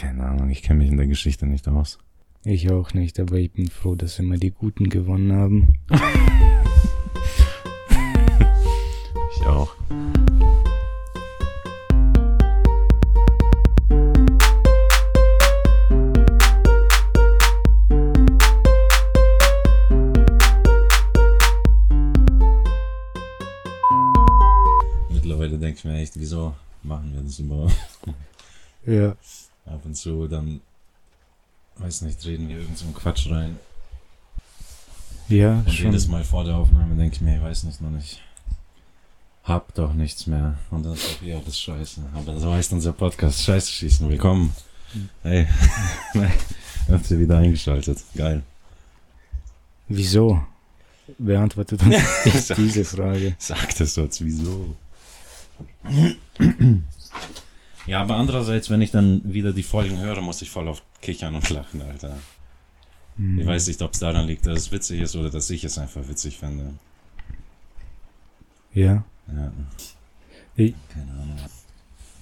Keine Ahnung, ich kenne mich in der Geschichte nicht aus. Ich auch nicht, aber ich bin froh, dass immer die Guten gewonnen haben. Ich auch. Mittlerweile denke ich mir echt, wieso machen wir das überhaupt? Ja. Ab und zu dann, weiß nicht, reden wir irgend so einen Quatsch rein. Ja, Und schon. jedes Mal vor der Aufnahme denke ich mir, ich weiß nicht, noch nicht. Hab doch nichts mehr. Und dann ist auch hier alles scheiße. Aber so heißt unser Podcast. Scheiße schießen. Willkommen. Hey. Habt ihr wieder eingeschaltet. Geil. Wieso? Beantwortet uns jetzt diese Frage. Sag das jetzt, wieso? Ja, aber andererseits, wenn ich dann wieder die Folgen höre, muss ich voll auf kichern und lachen, Alter. Ich weiß nicht, ob es daran liegt, dass es witzig ist oder dass ich es einfach witzig finde. Ja. Ja. Ich, Keine Ahnung.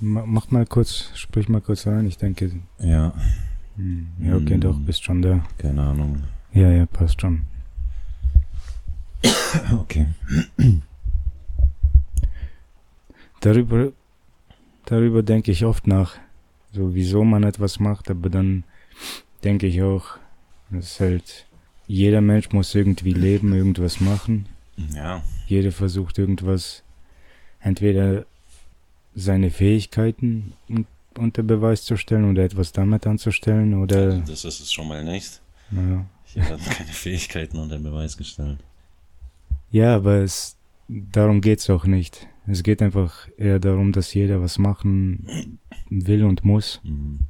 ma- mach mal kurz, sprich mal kurz rein. Ich denke, Ja, hm, ja, okay, Hm. doch, bist schon da. keine Ahnung. Ja, ja, passt schon. Okay. Darüber, darüber denke ich oft nach. So, wieso man etwas macht, aber dann denke ich auch, es halt, jeder Mensch muss irgendwie leben, irgendwas machen. Ja, Jeder versucht irgendwas, entweder seine Fähigkeiten un- unter Beweis zu stellen oder etwas damit anzustellen oder, also das ist es schon mal nicht. ja. Hier werden keine Fähigkeiten unter Beweis gestellt. Ja, aber es, darum geht's auch nicht. Es geht einfach eher darum, dass jeder was machen will und muss. Mhm.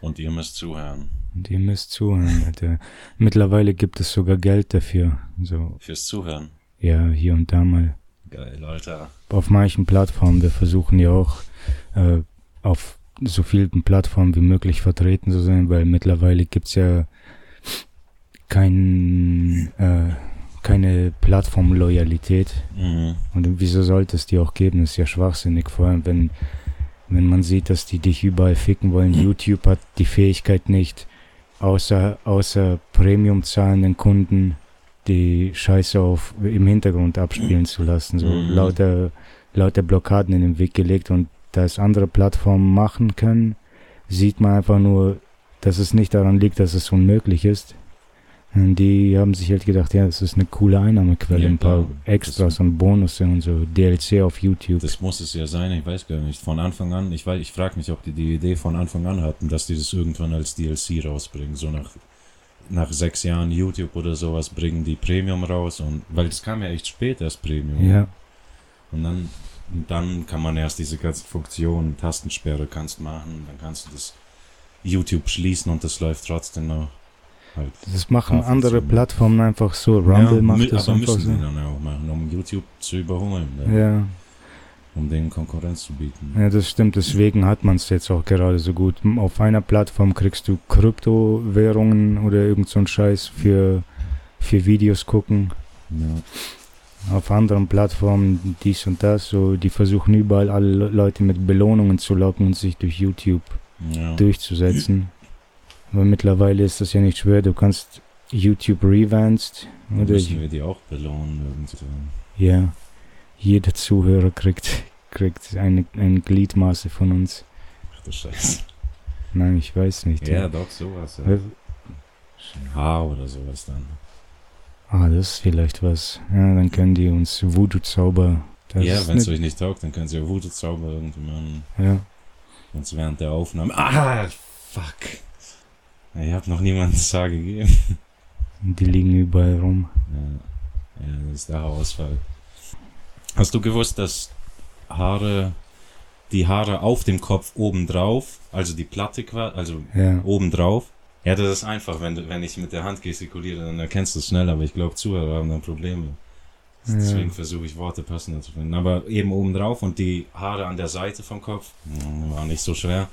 Und ihr müsst zuhören. Und ihr müsst zuhören, Alter. Mittlerweile gibt es sogar Geld dafür. So, Fürs Zuhören. ja, hier und da mal. Geil, Alter. Auf manchen Plattformen, wir versuchen ja auch äh, auf so vielen Plattformen wie möglich vertreten zu sein, weil mittlerweile gibt's ja kein, äh, keine Plattformloyalität. Mhm. Und wieso sollte es die auch geben? Das ist ja schwachsinnig, vor allem wenn, wenn man sieht, dass die dich überall ficken wollen. YouTube hat die Fähigkeit nicht, außer, außer Premium zahlenden Kunden die Scheiße auf, im Hintergrund abspielen zu lassen. So Mhm. lauter, lauter Blockaden in den Weg gelegt und da es andere Plattformen machen können, sieht man einfach nur, dass es nicht daran liegt, dass es unmöglich ist. Die haben sich halt gedacht, ja, das ist eine coole Einnahmequelle, Ja, ein paar klar. Extras und Bonusse und so, DLC auf YouTube. Das muss es ja sein, ich weiß gar nicht. Von Anfang an, ich weiß, ich frage mich, ob die die Idee von Anfang an hatten, dass die das irgendwann als DLC rausbringen. So nach, nach sechs Jahren YouTube oder sowas bringen die Premium raus und weil das kam ja echt spät erst Premium. ja, Und dann, und dann kann man erst diese ganzen Funktionen, Tastensperre kannst machen, dann kannst du das YouTube schließen und das läuft trotzdem noch. Halt. das machen andere. Plattformen einfach so. Rumble ja, macht das aber einfach müssen die so. dann auch machen, um YouTube zu überholen, ne? Ja, um denen Konkurrenz zu bieten. ja, das stimmt. Deswegen hat man es jetzt auch gerade so gut. Auf einer Plattform kriegst du Kryptowährungen oder irgend so ein Scheiß für, für Videos gucken. Ja. Auf anderen Plattformen dies und das. So, die versuchen überall alle Le- Leute mit Belohnungen zu locken und sich durch YouTube Ja. durchzusetzen. Aber mittlerweile ist das ja nicht schwer. Du kannst YouTube Revanced Dann oder müssen wir die auch belohnen irgendwie. ja, jeder Zuhörer kriegt kriegt eine, eine Gliedmaße von uns. Ach du Scheiße. Nein, ich weiß nicht. Ja, doch, sowas. Ja. Äh, Ein Haar oder sowas dann. Ah, das ist vielleicht was. Ja, dann können die uns Voodoo-Zauber. ja, wenn es euch nicht taugt, dann können sie ja Voodoo-Zauber irgendwie machen. Ja, Und während der Aufnahme. Ah, fuck. Ich hab noch niemanden Star gegeben. die liegen überall rum. Ja. ja, das ist der Haarausfall. Hast du gewusst, dass Haare, die Haare auf dem Kopf obendrauf, also die Platte quasi, also Ja, obendrauf. Ja, das ist einfach, wenn, wenn ich mit der Hand gestikuliere, dann erkennst du es schnell, aber ich glaube, Zuhörer haben dann Probleme. Deswegen Ja. versuche ich Worte passender zu finden. Aber eben obendrauf und die Haare an der Seite vom Kopf, hm, war nicht so schwer.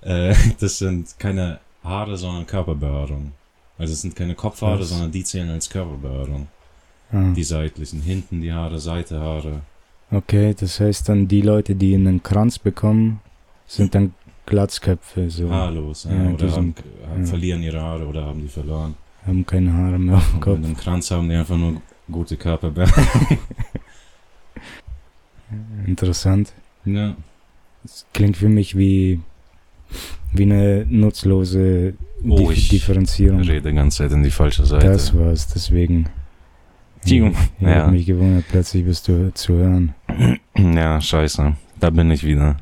Äh, das sind keine Haare, sondern Körperbehaarung. Also es sind keine Kopfhaare, Was? sondern die zählen als Körperbehaarung. ah, Die seitlichen, hinten die Haare, Seitehaare. okay, das heißt dann die Leute, die einen Kranz bekommen, sind dann Glatzköpfe, so. haarlos. Ja, Ja, oder haben, ja. verlieren ihre Haare oder haben die verloren. Haben keine Haare mehr auf dem Und Kopf. mit dem Kranz haben die einfach nur gute Körperbehaarung. Interessant. ja. Das klingt für mich wie, wie eine nutzlose Oh, Dif ich Differenzierung. Rede die ganze Zeit in die falsche Seite. Das war's, deswegen. Tio, Ich ja. hab mich gewundert, plötzlich bist du zu hören. Ja, scheiße. Da bin ich wieder.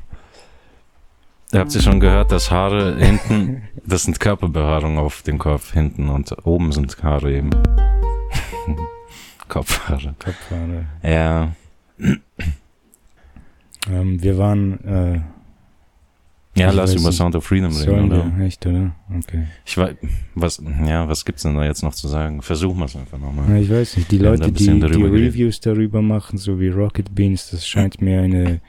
Habt ihr schon gehört, dass Haare hinten, das sind Körperbehaarung auf dem Kopf hinten und oben sind Haare eben. Kopfhaare. Kopfhaare. Ja, Ähm, wir waren, äh, ja, Ich lass über nicht. Sound of Freedom reden, oder? wir, echt, oder? Okay. Ich weiß, was, ja, was gibt's denn da jetzt noch zu sagen? Versuchen wir es einfach Ja, nochmal. ich weiß nicht, die Wir Leute, die, die darüber geredet. Reviews darüber machen, so wie Rocket Beans, das scheint mir eine,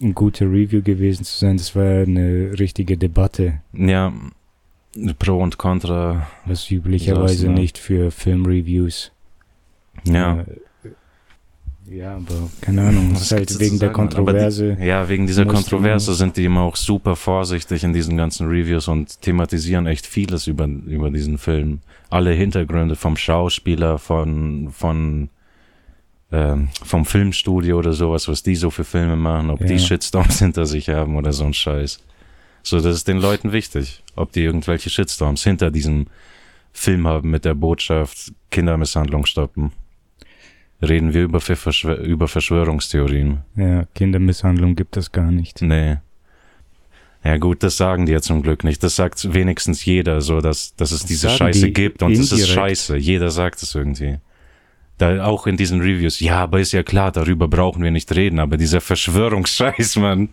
eine gute Review gewesen zu sein. Das war eine richtige Debatte, Ja, Pro und Contra, was üblicherweise ja. nicht für Filmreviews. ja. Ja, aber keine Ahnung, es ist halt wegen der? Aber die- Kontroverse. Ja, wegen dieser Kontroverse sind die immer auch super vorsichtig in diesen ganzen Reviews und thematisieren echt vieles über, über diesen Film. Alle Hintergründe vom Schauspieler, von, von, ähm, vom Filmstudio oder sowas, was die so für Filme machen, ob die Ja. Shitstorms hinter sich haben oder so ein Scheiß. So, das ist den Leuten wichtig, ob die irgendwelche Shitstorms hinter diesem Film haben mit der Botschaft Kindermisshandlung stoppen. Reden wir über, Verschwör über Verschwörungstheorien. Ja, Kindermisshandlung gibt es gar nicht. Nee. Ja gut, das sagen die ja zum Glück nicht. Das sagt wenigstens jeder so, dass, dass es Das diese Scheiße die gibt und es ist scheiße. Jeder sagt es irgendwie. Da auch in diesen Reviews, ja, aber ist ja klar, darüber brauchen wir nicht reden, aber dieser Verschwörungsscheiß, Mann.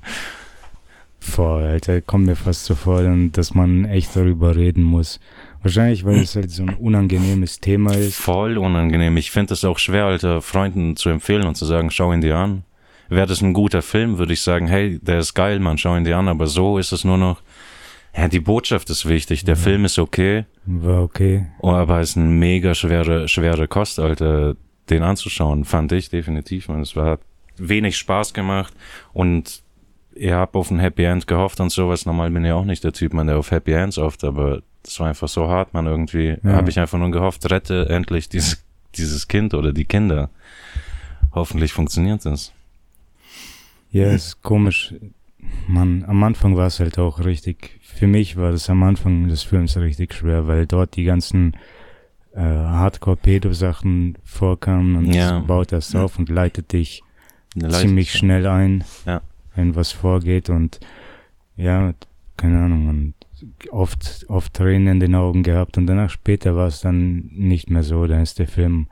Voll, Alter, kommt mir fast so vor, dass man echt darüber reden muss. Wahrscheinlich, weil es halt so ein unangenehmes Thema ist. Voll unangenehm. Ich finde es auch schwer, alter Freunden zu empfehlen und zu sagen, schau ihn dir an. Wäre das ein guter Film, würde ich sagen, hey, der ist geil, Mann, schau ihn dir an, aber so ist es nur noch, ja, die Botschaft ist wichtig, der Ja. Film ist okay, War okay. Oh, aber es ist eine mega schwere, schwere Kost, Alter, den anzuschauen, fand ich definitiv. Man, es war hat wenig Spaß gemacht und ich habe auf ein Happy End gehofft und sowas. Normal bin ich auch nicht der Typ, man, der auf Happy Ends oft, aber das war einfach so hart, man. Irgendwie Ja. habe ich einfach nur gehofft, rette endlich dieses, dieses Kind oder die Kinder. Hoffentlich funktioniert das. Ja, es ist komisch. Man, am Anfang war es halt auch richtig, für mich war das am Anfang des Films richtig schwer, weil dort die ganzen äh, Hardcore-Pedo-Sachen vorkamen und Ja. das baut das auf und leitet dich Eine ziemlich schnell ein, Ja. wenn was vorgeht und ja, keine Ahnung, und oft, oft Tränen in den Augen gehabt und danach später war es dann nicht mehr so, dann ist der Film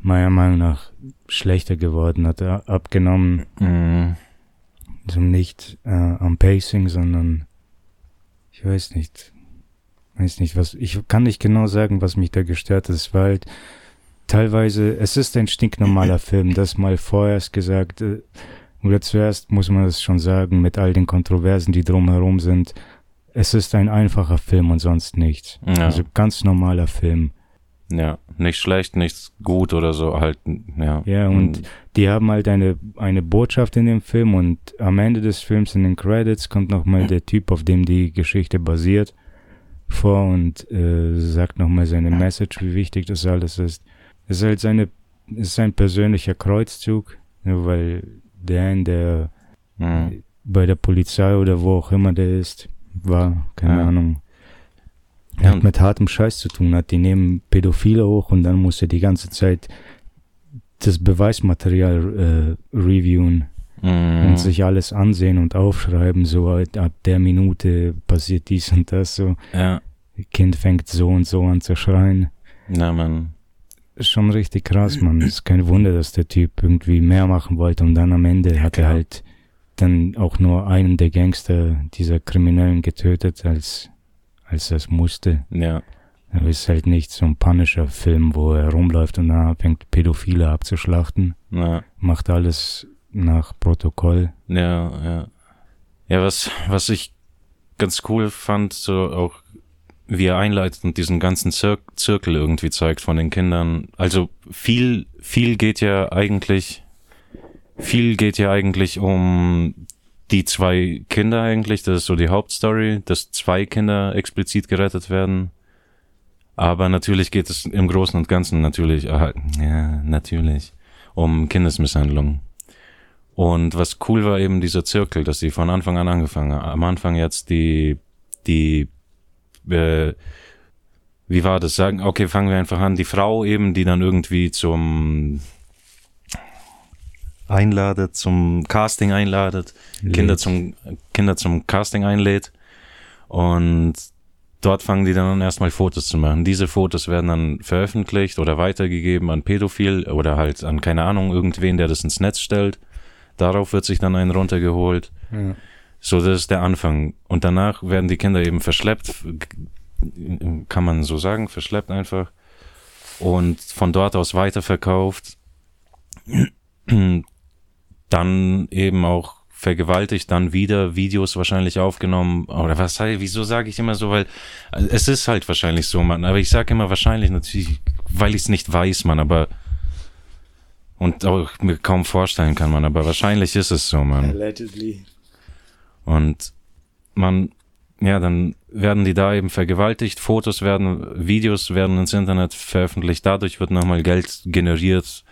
meiner Meinung nach schlechter geworden, hat abgenommen, Mhm. also nicht äh, am Pacing, sondern ich weiß nicht, weiß nicht, was, ich kann nicht genau sagen, was mich da gestört hat, es war halt teilweise, es ist ein stinknormaler Film, das mal vorerst gesagt, äh, oder zuerst muss man es schon sagen, mit all den Kontroversen, die drumherum sind, es ist ein einfacher Film und sonst nichts. Ja. Also ganz normaler Film. ja, nicht schlecht, nicht gut oder so, halt, ja. Ja, und die haben halt eine, eine Botschaft in dem Film und am Ende des Films in den Credits kommt nochmal der Typ, auf dem die Geschichte basiert, vor und äh, sagt nochmal seine Message, wie wichtig das alles ist. Es ist halt seine, es ist sein persönlicher Kreuzzug, weil der, der Mhm. bei der Polizei oder wo auch immer der ist, war, keine Ja. Ahnung. Ja, Hat mit hartem Scheiß zu tun hat. Die nehmen Pädophile hoch und dann muss er die ganze Zeit das Beweismaterial äh, reviewen Mhm. und sich alles ansehen und aufschreiben, so halt ab der Minute passiert dies und das, so Ja, Kind fängt so und so an zu schreien. na man. Ist schon richtig krass, man. Ist kein Wunder, dass der Typ irgendwie mehr machen wollte und dann am Ende hat er klar. halt dann auch nur einen der Gangster dieser Kriminellen getötet, als, als es musste. Ja, Aber ist halt nicht so ein Punisher-Film, wo er rumläuft und dann fängt Pädophile abzuschlachten. na, Macht alles nach Protokoll. ja, ja. Ja, was, was ich ganz cool fand, so auch wie er einleitet und diesen ganzen Zir Zirkel irgendwie zeigt von den Kindern. Also viel, viel geht ja eigentlich, viel geht ja eigentlich um die zwei Kinder eigentlich, das ist so die Hauptstory, dass zwei Kinder explizit gerettet werden. Aber natürlich geht es im Großen und Ganzen natürlich, äh, ja, natürlich, um Kindesmisshandlung. Und was cool war eben dieser Zirkel, dass sie von Anfang an angefangen haben. Am Anfang jetzt die, die, äh, wie war das? Sagen, okay, fangen wir einfach an. Die Frau eben, die dann irgendwie zum einladet, zum Casting einladet, Lädt. Kinder zum, Kinder zum Casting einlädt. Und dort fangen die dann an, erstmal Fotos zu machen. Diese Fotos werden dann veröffentlicht oder weitergegeben an Pädophil oder halt an, keine Ahnung, irgendwen, der das ins Netz stellt. Darauf wird sich dann ein runtergeholt. Ja. So, das ist der Anfang. Und danach werden die Kinder eben verschleppt, kann man so sagen, verschleppt einfach. Und von dort aus weiterverkauft dann eben auch vergewaltigt, dann wieder Videos wahrscheinlich aufgenommen. Oder was heißt, wieso sage ich immer so? Weil äh, es ist halt wahrscheinlich so, man. Aber ich sage immer wahrscheinlich natürlich, weil ich es nicht weiß, man. Aber und auch mir kaum vorstellen kann man. Aber wahrscheinlich ist es so, man. Allegedly. Und man, ja, dann werden die da eben vergewaltigt, Fotos werden, Videos werden ins Internet veröffentlicht, dadurch wird nochmal Geld generiert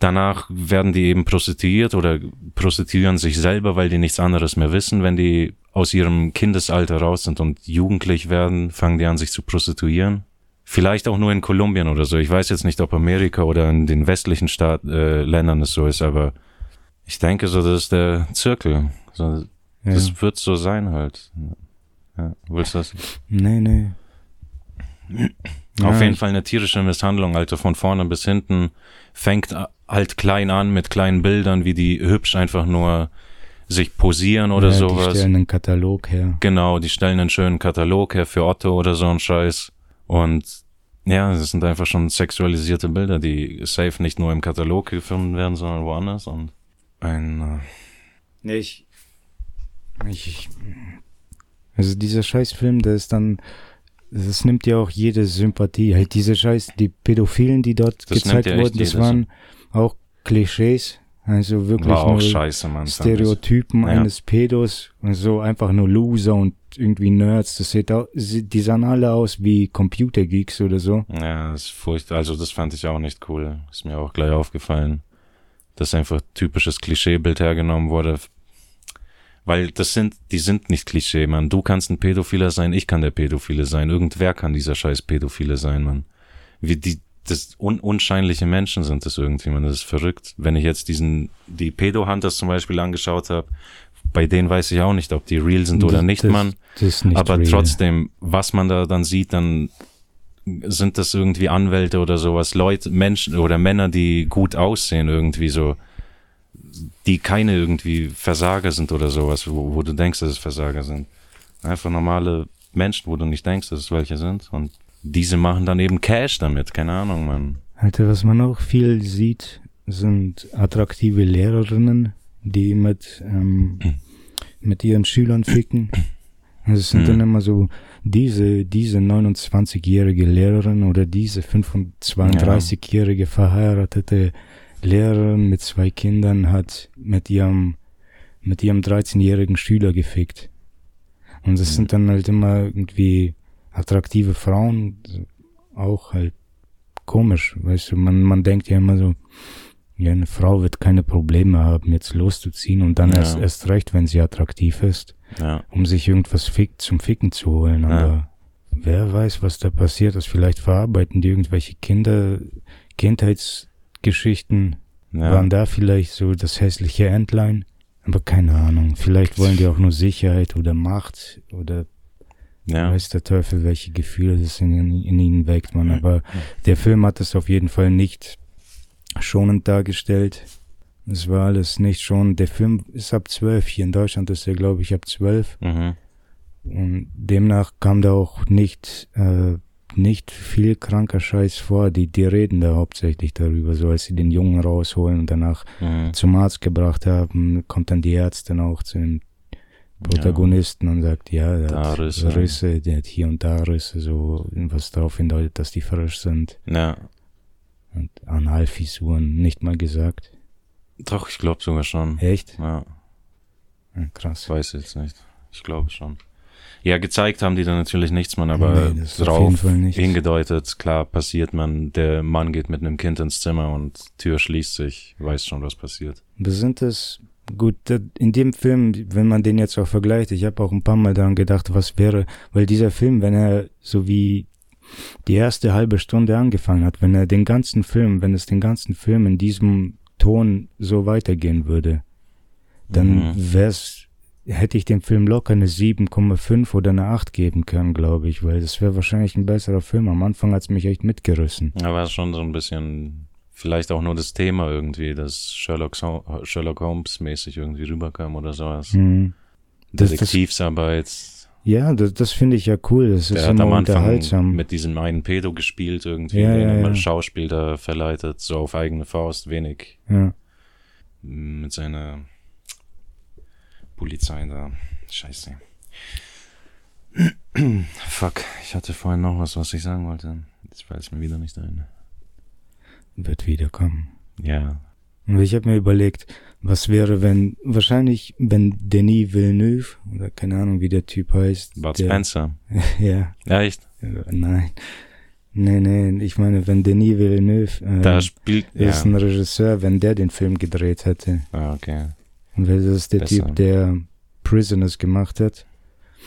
Danach werden die eben prostituiert oder prostituieren sich selber, weil die nichts anderes mehr wissen. Wenn die aus ihrem Kindesalter raus sind und jugendlich werden, fangen die an, sich zu prostituieren. Vielleicht auch nur in Kolumbien oder so. Ich weiß jetzt nicht, ob Amerika oder in den westlichen Staat, äh, Ländern es so ist, aber ich denke so, das ist der Zirkel. So, ja. Das wird so sein halt. Ja, willst du das? Nee, nee. Auf ja, jeden Fall eine tierische Misshandlung, also von vorne bis hinten fängt halt klein an mit kleinen Bildern, wie die hübsch einfach nur sich posieren oder ja, sowas. Die stellen einen Katalog her. Genau, die stellen einen schönen Katalog her für Otto oder so ein Scheiß. Und ja, das sind einfach schon sexualisierte Bilder, die safe nicht nur im Katalog gefilmt werden, sondern woanders. Und ein. Äh nee, ich, ich. Also dieser Scheißfilm, der ist dann das nimmt ja auch jede Sympathie. Halt diese Scheiß, die Pädophilen, die dort das gezeigt wurden, das waren auch Klischees. Also wirklich War nur scheiße, Mann, Stereotypen eines Pädos und so einfach nur Loser und irgendwie Nerds. Das sieht auch, die sahen alle aus wie Computergeeks oder so. Ja, das ist furchtbar. Also das fand ich auch nicht cool. Ist mir auch gleich aufgefallen, dass einfach typisches Klischeebild hergenommen wurde. Weil das sind, die sind nicht Klischee, man. Du kannst ein Pädophiler sein, ich kann der Pädophile sein. Irgendwer kann dieser scheiß Pädophile sein, man. Wie die, das un unscheinliche Menschen sind das irgendwie, man. Das ist verrückt. Wenn ich jetzt diesen, die Pedo-Hunters zum Beispiel angeschaut habe, bei denen weiß ich auch nicht, ob die real sind oder nicht, das, man. Das nicht Aber real. trotzdem, was man da dann sieht, dann sind das irgendwie Anwälte oder sowas, Leute, Menschen oder Männer, die gut aussehen, irgendwie so die keine irgendwie Versager sind oder sowas, wo, wo du denkst, dass es Versager sind. Einfach normale Menschen, wo du nicht denkst, dass es welche sind. Und diese machen dann eben Cash damit, keine Ahnung, man. Alter, was man auch viel sieht, sind attraktive Lehrerinnen, die mit, ähm, mit ihren Schülern ficken. Also es sind mhm. dann immer so diese, diese 29-jährige Lehrerin oder diese 32-jährige verheiratete Lehrerin mit zwei Kindern hat mit ihrem, mit ihrem 13-jährigen Schüler gefickt. Und das mhm. sind dann halt immer irgendwie attraktive Frauen, auch halt komisch, weißt du, man, man denkt ja immer so, ja, eine Frau wird keine Probleme haben, jetzt loszuziehen und dann ja. erst, erst recht, wenn sie attraktiv ist, ja. um sich irgendwas fick, zum Ficken zu holen. Aber ja. wer weiß, was da passiert ist. Vielleicht verarbeiten die irgendwelche Kinder, Kindheits, Geschichten ja. waren da vielleicht so das hässliche Endline. Aber keine Ahnung. Vielleicht wollen die auch nur Sicherheit oder Macht oder ja. weiß der Teufel, welche Gefühle das in, in ihnen weckt, man. Aber der Film hat es auf jeden Fall nicht schonend dargestellt. Es war alles nicht schon. Der Film ist ab zwölf. Hier in Deutschland ist er, glaube ich, ab zwölf. Mhm. Und demnach kam da auch nicht äh, nicht viel kranker Scheiß vor. Die, die reden da hauptsächlich darüber, so als sie den Jungen rausholen und danach mhm. zum Arzt gebracht haben, kommt dann die Ärztin auch zu dem Protagonisten ja. und sagt, ja, der da hat Risse. Risse, der hat hier und da Risse, so was darauf hindeutet, dass die frisch sind. Ja. Und Analfisuren, nicht mal gesagt. Doch, ich glaube sogar schon. Echt? Ja. Ja, krass. Ich weiß jetzt nicht. Ich glaube schon. Ja, gezeigt haben die da natürlich nichts, man, aber Nee, drauf hingedeutet, klar passiert man, der Mann geht mit einem Kind ins Zimmer und Tür schließt sich, weiß schon, was passiert. Sind es gut in dem Film, wenn man den jetzt auch vergleicht. Ich habe auch ein paar Mal daran gedacht, was wäre, weil dieser Film, wenn er so wie die erste halbe Stunde angefangen hat, wenn er den ganzen Film, wenn es den ganzen Film in diesem Ton so weitergehen würde, dann Mhm. wär's, hätte ich dem Film locker eine 7,5 oder eine 8 geben können, glaube ich, weil das wäre wahrscheinlich ein besserer Film. Am Anfang hat's mich echt mitgerissen. Da war es schon so ein bisschen, vielleicht auch nur das Thema irgendwie, das Sherlock, Sherlock Holmes mäßig irgendwie rüberkam oder sowas. Mhm. Das- das- Detektivsarbeit. Ja, das, das finde ich ja cool. Das ist Der hat immer am Anfang mit diesem einen Pedo gespielt irgendwie, Ja, den ja, ja. Schauspiel da verleitet, so auf eigene Faust, wenig ja. mit seiner Polizei da. Scheiße. Fuck, ich hatte vorhin noch was, was ich sagen wollte. Jetzt fällt es mir wieder nicht ein. Wird wiederkommen. Ja, Und ich habe mir überlegt, was wäre, wenn, wahrscheinlich, wenn Denis Villeneuve, oder keine Ahnung, wie der Typ heißt. Bud der, Spencer. Ja, Ja, echt? äh, nein. Nee, nee, ich meine, wenn Denis Villeneuve, äh, Da spielt. Ja. ist ein Regisseur, wenn der den Film gedreht hätte. Ah, okay. Und weil das ist der Besser. Typ, der Prisoners gemacht hat.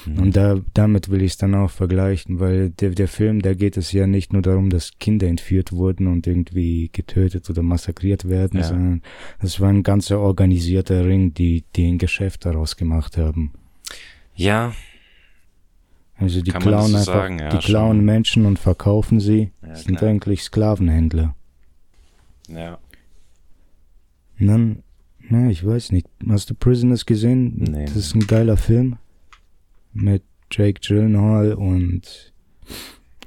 Mhm. Und da, damit will ich es dann auch vergleichen, weil der, der Film, da geht es ja nicht nur darum, dass Kinder entführt wurden und irgendwie getötet oder massakriert werden, Ja. sondern es war ein ganzer organisierter Ring, die, die ein Geschäft daraus gemacht haben. ja, Also die Kann klauen so einfach? Ja, die klauen schon. Menschen und verkaufen sie, Ja, sind klar. eigentlich Sklavenhändler. ja. Und dann, na, ich weiß nicht, hast du Prisoners gesehen? Nee. Das ist ein geiler Film mit Jake Gyllenhaal und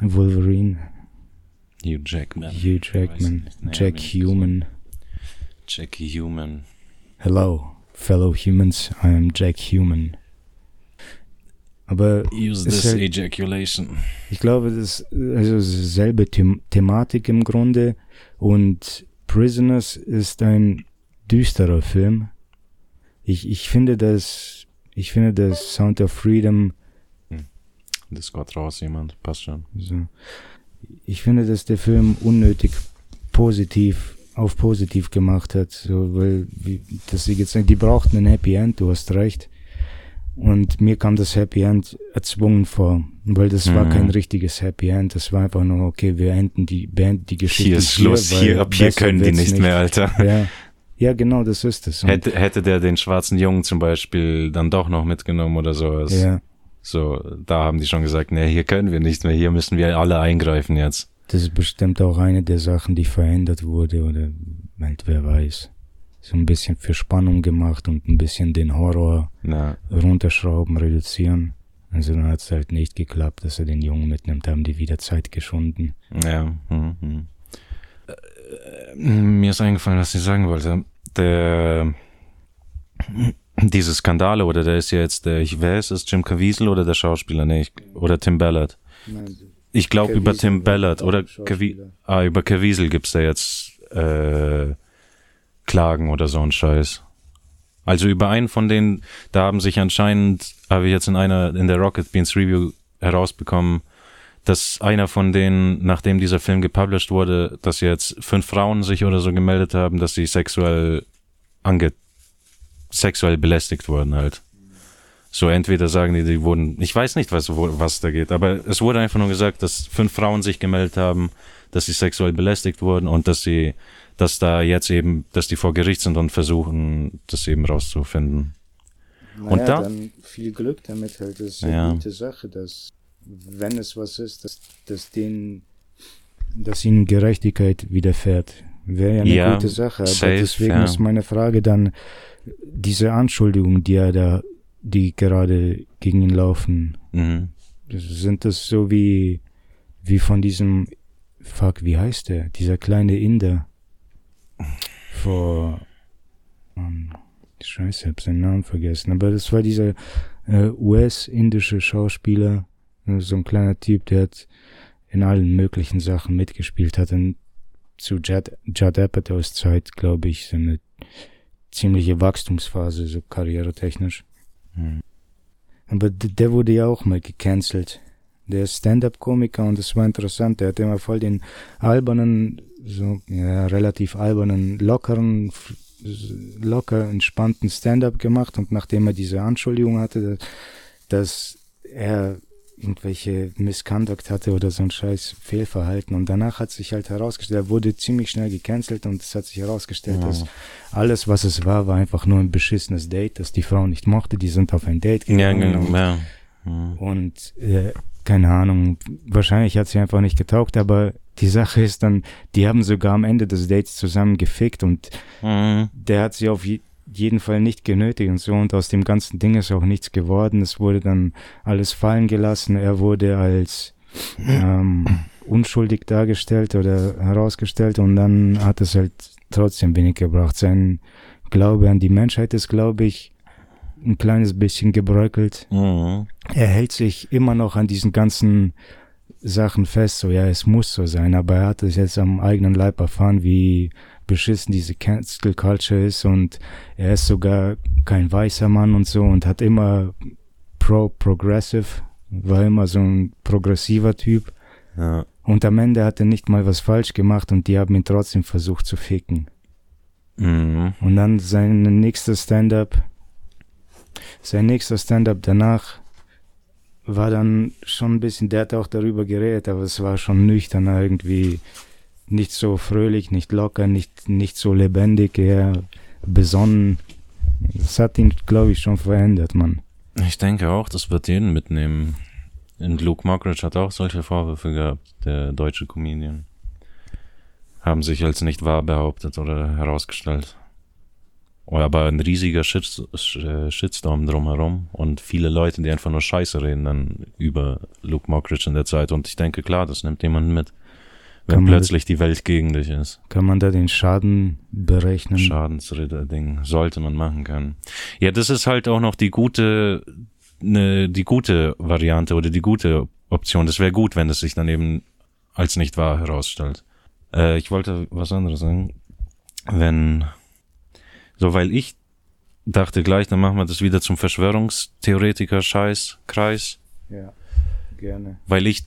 Wolverine. Hugh Jackman. Hugh Jackman. Nee, Jack Human. Jackie Human. Hello, fellow humans, I am Jack Human. Aber Use this halt- ejaculation. ich glaube, das ist also selbe The Thematik im Grunde und Prisoners ist ein düsterer Film. Ich, ich finde das, ich finde das Sound of Freedom Discord raus, jemand. Passt schon. So. Ich finde, dass der Film unnötig positiv auf positiv gemacht hat, so, weil wie, dass sie jetzt die brauchten ein Happy End, du hast recht. Und mir kam das Happy End erzwungen vor, weil das war Mhm. kein richtiges Happy End, das war einfach nur, okay, wir enden die, beenden die Geschichte. Hier ist Schluss. Hier, ab hier können die wird's nicht, mehr, Alter. Ja. Ja, genau, das ist es. Und, Hätte, hätte der den schwarzen Jungen zum Beispiel dann doch noch mitgenommen oder sowas. ja, So, da haben die schon gesagt, nee, hier können wir nicht mehr, hier müssen wir alle eingreifen jetzt. das ist bestimmt auch eine der Sachen, die verändert wurde oder halt, wer weiß. So ein bisschen für Spannung gemacht und ein bisschen den Horror Na, runterschrauben, reduzieren. Also dann hat es halt nicht geklappt, dass er den Jungen mitnimmt, haben die wieder Zeit geschunden. ja. Mhm. Äh, mir ist eingefallen, was ich sagen wollte. Der, diese Skandale, oder der ist ja jetzt der, ich weiß, ist Jim Caviezel oder der Schauspieler, nee, ich, oder Tim Ballard. Ich glaube über Tim Ballard oder Cavi ah, über Caviezel gibt's da jetzt äh, Klagen oder so ein Scheiß. Also über einen von denen, da haben sich anscheinend, habe ich jetzt in einer, in der Rocket Beans Review herausbekommen, dass einer von denen, nachdem dieser Film gepublished wurde, dass jetzt fünf Frauen sich oder so gemeldet haben, dass sie sexuell ange sexuell belästigt wurden halt. So entweder sagen die, die wurden, ich weiß nicht, was, wo, was da geht, aber es wurde einfach nur gesagt, dass fünf Frauen sich gemeldet haben, dass sie sexuell belästigt wurden und dass sie, dass da jetzt eben, dass die vor Gericht sind und versuchen, das eben rauszufinden. Und da- dann viel Glück damit halt. Das ist Ja. eine gute Sache, dass wenn es was ist, dass, dass denen, dass ihnen Gerechtigkeit widerfährt. Wäre ja eine Ja, gute Sache. Aber safe, deswegen ja. ist meine Frage dann, diese Anschuldigungen, die er da, die gerade gegen ihn laufen, Mhm. sind das so wie, wie von diesem, fuck, wie heißt der? Dieser kleine Inder. Vor, um, scheiße, ich hab seinen Namen vergessen. Aber das war dieser äh, US-indische Schauspieler, so ein kleiner Typ, der hat in allen möglichen Sachen mitgespielt, hat in, zu Judd, Judd Apatows Zeit, glaube ich, so eine ziemliche Wachstumsphase, so karrieretechnisch. Mhm. Aber der wurde ja auch mal gecancelt. Der ist Stand-up-Komiker und das war interessant. Der hat immer voll den albernen, so ja, relativ albernen, lockeren, locker entspannten Stand-up gemacht und nachdem er diese Anschuldigung hatte, dass er irgendwelche Misconduct hatte oder so ein scheiß Fehlverhalten. Und danach hat sich halt herausgestellt, er wurde ziemlich schnell gecancelt und es hat sich herausgestellt, ja. dass alles, was es war, war einfach nur ein beschissenes Date, das die Frau nicht mochte. Die sind auf ein Date gegangen. Ja, genau. Ja. Und äh, keine Ahnung, wahrscheinlich hat sie einfach nicht getaugt, aber die Sache ist dann, die haben sogar am Ende des Dates zusammen gefickt und mhm. der hat sie auf jeden Fall nicht genötigt und so und aus dem ganzen Ding ist auch nichts geworden. Es wurde dann alles fallen gelassen. Er wurde als ähm, unschuldig dargestellt oder herausgestellt und dann hat es halt trotzdem wenig gebracht. Sein Glaube an die Menschheit ist, glaube ich, ein kleines bisschen gebröckelt. Mhm. Er hält sich immer noch an diesen ganzen Sachen fest, so ja, es muss so sein, aber er hat es jetzt am eigenen Leib erfahren, wie beschissen diese Cancel Culture ist und er ist sogar kein weißer Mann und so und hat immer pro-progressive, war immer so ein progressiver Typ. Ja. Und am Ende hat er nicht mal was falsch gemacht und die haben ihn trotzdem versucht zu ficken. Mhm. Und dann sein nächster Stand-up, sein nächster Stand-up danach war dann schon ein bisschen, der hat auch darüber geredet, aber es war schon nüchtern irgendwie nicht so fröhlich, nicht locker, nicht, nicht so lebendig, eher besonnen. Das hat ihn, glaube ich, schon verändert, Mann. Ich denke auch, das wird jeden mitnehmen. Und Luke Mockridge hat auch solche Vorwürfe gehabt, der deutsche Comedian. Haben sich als nicht wahr behauptet oder herausgestellt. Oh, aber ein riesiger äh, Shitstorm drumherum und viele Leute, die einfach nur Scheiße reden dann über Luke Mockridge in der Zeit. Und ich denke, klar, das nimmt jemanden mit wenn plötzlich die Welt gegen dich ist. Kann man da den Schaden berechnen? Schadensritter-Ding sollte man machen können. Ja, das ist halt auch noch die gute, ne, die gute Variante oder die gute Option. Das wäre gut, wenn es sich dann eben als nicht wahr herausstellt. Äh, ich wollte was anderes sagen. Wenn, so weil ich dachte gleich, dann machen wir das wieder zum Verschwörungstheoretiker-Scheiß-Kreis. Ja, gerne. Weil ich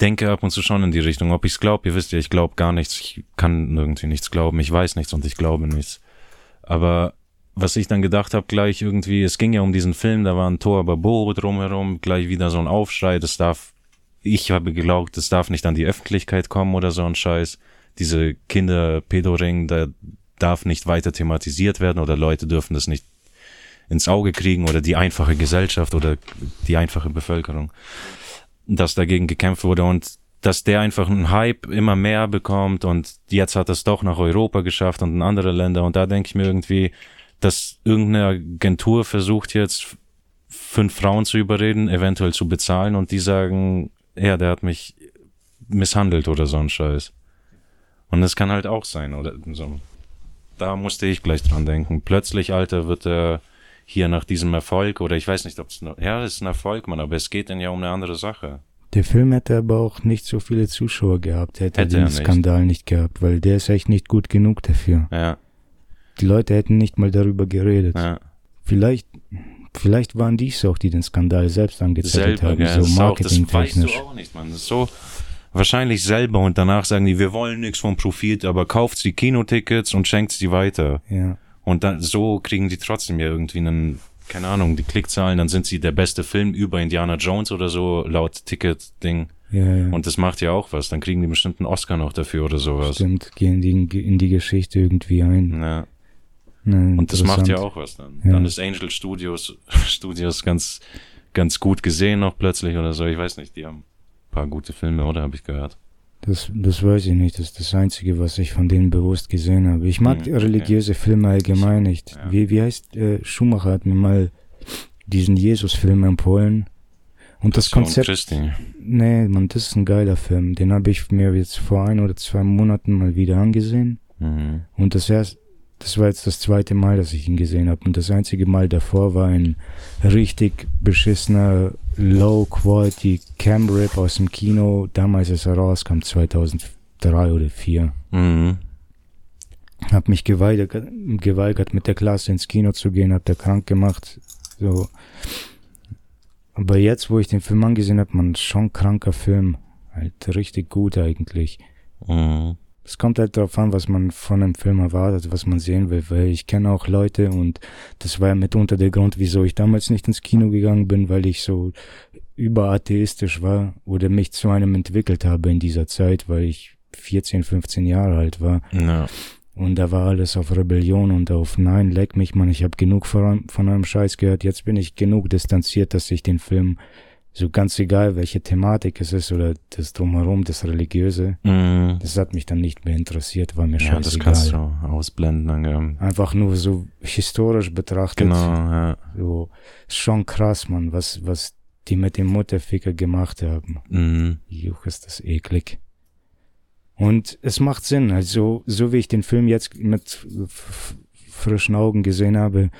denke ab und zu schon in die Richtung, ob ich es glaube. Ihr wisst ja, ich glaube gar nichts. Ich kann irgendwie nichts glauben. Ich weiß nichts und ich glaube nichts. Aber was ich dann gedacht habe, gleich irgendwie, es ging ja um diesen Film, da war ein Tor Babo drumherum, gleich wieder so ein Aufschrei, das darf, ich habe geglaubt, das darf nicht an die Öffentlichkeit kommen oder so ein Scheiß. Diese Kinder-Pedoring, da darf nicht weiter thematisiert werden oder Leute dürfen das nicht ins Auge kriegen oder die einfache Gesellschaft oder die einfache Bevölkerung dass dagegen gekämpft wurde und dass der einfach einen Hype immer mehr bekommt und jetzt hat es doch nach Europa geschafft und in andere Länder und da denke ich mir irgendwie, dass irgendeine Agentur versucht jetzt fünf Frauen zu überreden, eventuell zu bezahlen und die sagen, ja, der hat mich misshandelt oder so ein Scheiß. Und das kann halt auch sein, oder so. Da musste ich gleich dran denken. Plötzlich, Alter, wird er hier nach diesem Erfolg oder ich weiß nicht, ob es ja, es ist ein Erfolg, man, aber es geht dann ja um eine andere Sache. Der Film hätte aber auch nicht so viele Zuschauer gehabt, hätte, hätte den Skandal nicht gehabt, weil der ist echt nicht gut genug dafür. Ja. Die Leute hätten nicht mal darüber geredet. Ja. Vielleicht, vielleicht waren dies auch, die den Skandal selbst angezettelt haben, ja, so marketingtechnisch. Das weißt du auch nicht, man. Das ist so wahrscheinlich selber und danach sagen die, wir wollen nichts vom Profit, aber kauft die Kinotickets und schenkt sie weiter. Ja. Und dann, so kriegen die trotzdem ja irgendwie einen, keine Ahnung, die Klickzahlen, dann sind sie der beste Film über Indiana Jones oder so, laut Ticket-Ding. Ja, ja. Und das macht ja auch was. Dann kriegen die bestimmt einen Oscar noch dafür oder sowas. Stimmt, gehen die in die Geschichte irgendwie ein. Ja. Na, und das macht ja auch was dann. Ja. Dann ist Angel Studios, Studios ganz, ganz gut gesehen noch plötzlich oder so. Ich weiß nicht, die haben ein paar gute Filme, oder? Habe ich gehört. Das, das weiß ich nicht. Das ist das Einzige, was ich von denen bewusst gesehen habe. Ich mag mhm, religiöse okay. Filme allgemein nicht. Ja. Wie, wie heißt, äh, Schumacher hat mir mal diesen Jesus-Film empfohlen. Und das, das Konzept. Christi. Nee, man, das ist ein geiler Film. Den habe ich mir jetzt vor ein oder zwei Monaten mal wieder angesehen. Mhm. Und das erst, das war jetzt das zweite Mal, dass ich ihn gesehen habe. Und das einzige Mal davor war ein richtig beschissener Low-Quality Cam-Rip aus dem Kino, damals als er rauskam, 2003 oder 2004. Mhm. hab mich geweigert, geweigert, mit der Klasse ins Kino zu gehen, hab da krank gemacht. So. Aber jetzt, wo ich den Film angesehen habe, man, schon kranker Film. Halt richtig gut eigentlich. Mhm. Es kommt halt darauf an, was man von einem Film erwartet, was man sehen will, weil ich kenne auch Leute und das war ja mitunter der Grund, wieso ich damals nicht ins Kino gegangen bin, weil ich so überatheistisch war oder mich zu einem entwickelt habe in dieser Zeit, weil ich 14, 15 Jahre alt war. Ja. Und da war alles auf Rebellion und auf Nein, leck mich, man, ich habe genug von, von eurem Scheiß gehört. Jetzt bin ich genug distanziert, dass ich den Film, so ganz egal, welche Thematik es ist oder das Drumherum, das Religiöse, Mhm. das hat mich dann nicht mehr interessiert, war mir Ja, das scheißegal. kannst du ausblenden. Dann, gell. Einfach nur so historisch betrachtet. Genau, ja. So, ist schon krass, man, was, was die mit dem Mutterficker gemacht haben. Mhm. Juch, ist das eklig. Und es macht Sinn, also so wie ich den Film jetzt mit frischen Augen gesehen habe,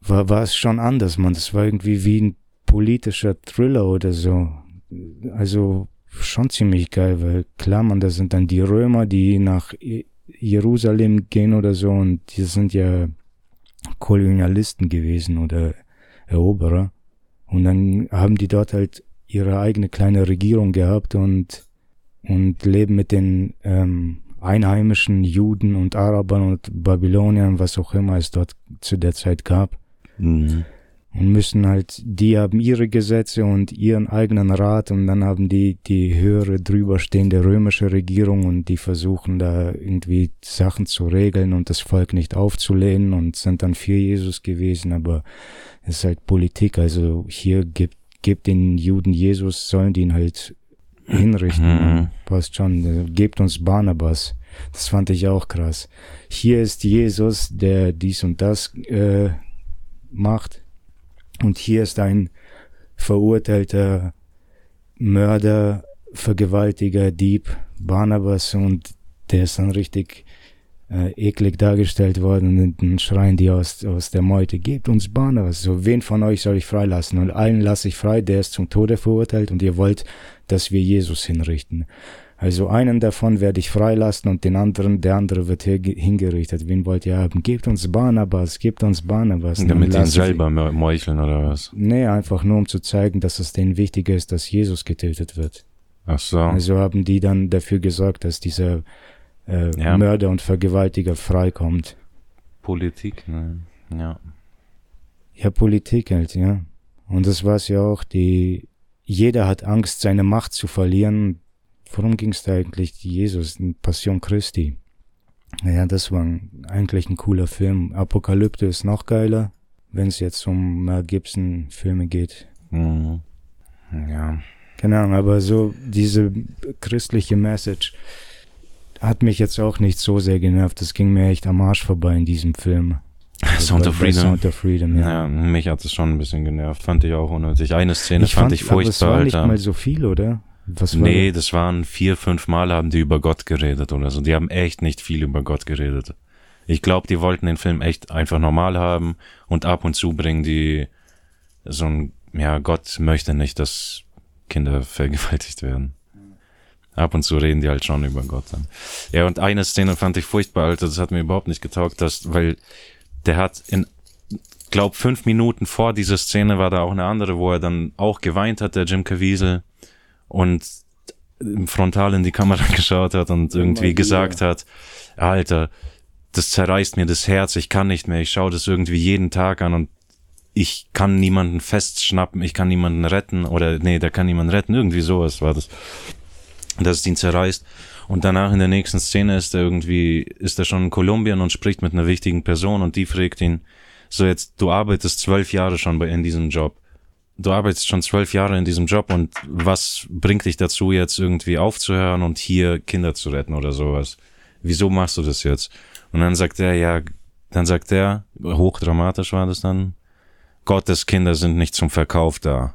war, war es schon anders, man. Das war irgendwie wie ein politischer Thriller oder so. Also schon ziemlich geil, weil klar, man, da sind dann die Römer, die nach Jerusalem gehen oder so und die sind ja Kolonialisten gewesen oder Eroberer. Und dann haben die dort halt ihre eigene kleine Regierung gehabt und, und leben mit den ähm, einheimischen Juden und Arabern und Babyloniern, was auch immer es dort zu der Zeit gab. Mhm. Und müssen halt, die haben ihre Gesetze und ihren eigenen Rat und dann haben die die höhere drüber stehende römische Regierung und die versuchen da irgendwie Sachen zu regeln und das Volk nicht aufzulehnen und sind dann für Jesus gewesen, aber es ist halt Politik, also hier gibt, gibt den Juden Jesus, sollen die ihn halt hinrichten. Mhm. Passt schon, gebt uns Barnabas. Das fand ich auch krass. Hier ist Jesus, der dies und das äh, macht. Und hier ist ein verurteilter Mörder, Vergewaltiger, Dieb, Barnabas. Und der ist dann richtig äh, eklig dargestellt worden. Und dann schreien die aus, aus der Meute, gebt uns Barnabas, so wen von euch soll ich freilassen? Und einen lasse ich frei, der ist zum Tode verurteilt. Und ihr wollt, dass wir Jesus hinrichten. Also einen davon werde ich freilassen und den anderen, der andere wird hier hingerichtet. Wen wollt ihr haben? Gebt uns Barnabas, gebt uns Barnabas. Und Damit sie- selber meucheln oder was? Nee, einfach nur um zu zeigen, dass es denen wichtiger ist, dass Jesus getötet wird. Ach so. Also haben die dann dafür gesorgt, dass dieser äh, Ja. Mörder und Vergewaltiger freikommt. Politik, ne? Ja. Ja, Politik halt, ja. Und das war's ja auch, die, jeder hat Angst, seine Macht zu verlieren. Worum ging's da eigentlich? Jesus, Passion Christi. Ja, das war eigentlich ein cooler Film. Apokalypse ist noch geiler, wenn es jetzt um Mel Gibson Filme geht. Mhm. Ja. Keine Ahnung, aber so diese christliche Message hat mich jetzt auch nicht so sehr genervt. Das ging mir echt am Arsch vorbei in diesem Film. Sound of Freedom. Sound of Freedom, ja. Ja, mich hat es schon ein bisschen genervt. Fand ich auch unnötig. Eine Szene fand, ich aber es furchtbar, war nicht Alter. mal so viel, oder? Was war Nee, das waren vier, fünf Mal haben die über Gott geredet oder so. Die haben echt nicht viel über Gott geredet. Ich glaube, die wollten den Film echt einfach normal haben und ab und zu bringen die so ein, ja, Gott möchte nicht, dass Kinder vergewaltigt werden. Ab und zu reden die halt schon über Gott dann. Ja, und eine Szene fand ich furchtbar, Alter, das hat mir überhaupt nicht getaugt, dass, weil der hat in, glaub, fünf Minuten vor dieser Szene war da auch eine andere, wo er dann auch geweint hat, der Jim Caviezel, und frontal in die Kamera geschaut hat und irgendwie gesagt hat, Alter, das zerreißt mir das Herz, ich kann nicht mehr, ich schaue das irgendwie jeden Tag an und ich kann niemanden festschnappen, ich kann niemanden retten oder nee, der kann niemanden retten, irgendwie sowas war das. Dass es ihn zerreißt. Und danach in der nächsten Szene ist er irgendwie, ist er schon in Kolumbien und spricht mit einer wichtigen Person und die fragt ihn, so jetzt, du arbeitest zwölf Jahre schon bei, in diesem Job. Du arbeitest schon zwölf Jahre in diesem Job und was bringt dich dazu, jetzt irgendwie aufzuhören und hier Kinder zu retten oder sowas? Wieso machst du das jetzt? Und dann sagt er, ja, dann sagt er, hochdramatisch war das dann, Gottes Kinder sind nicht zum Verkauf da.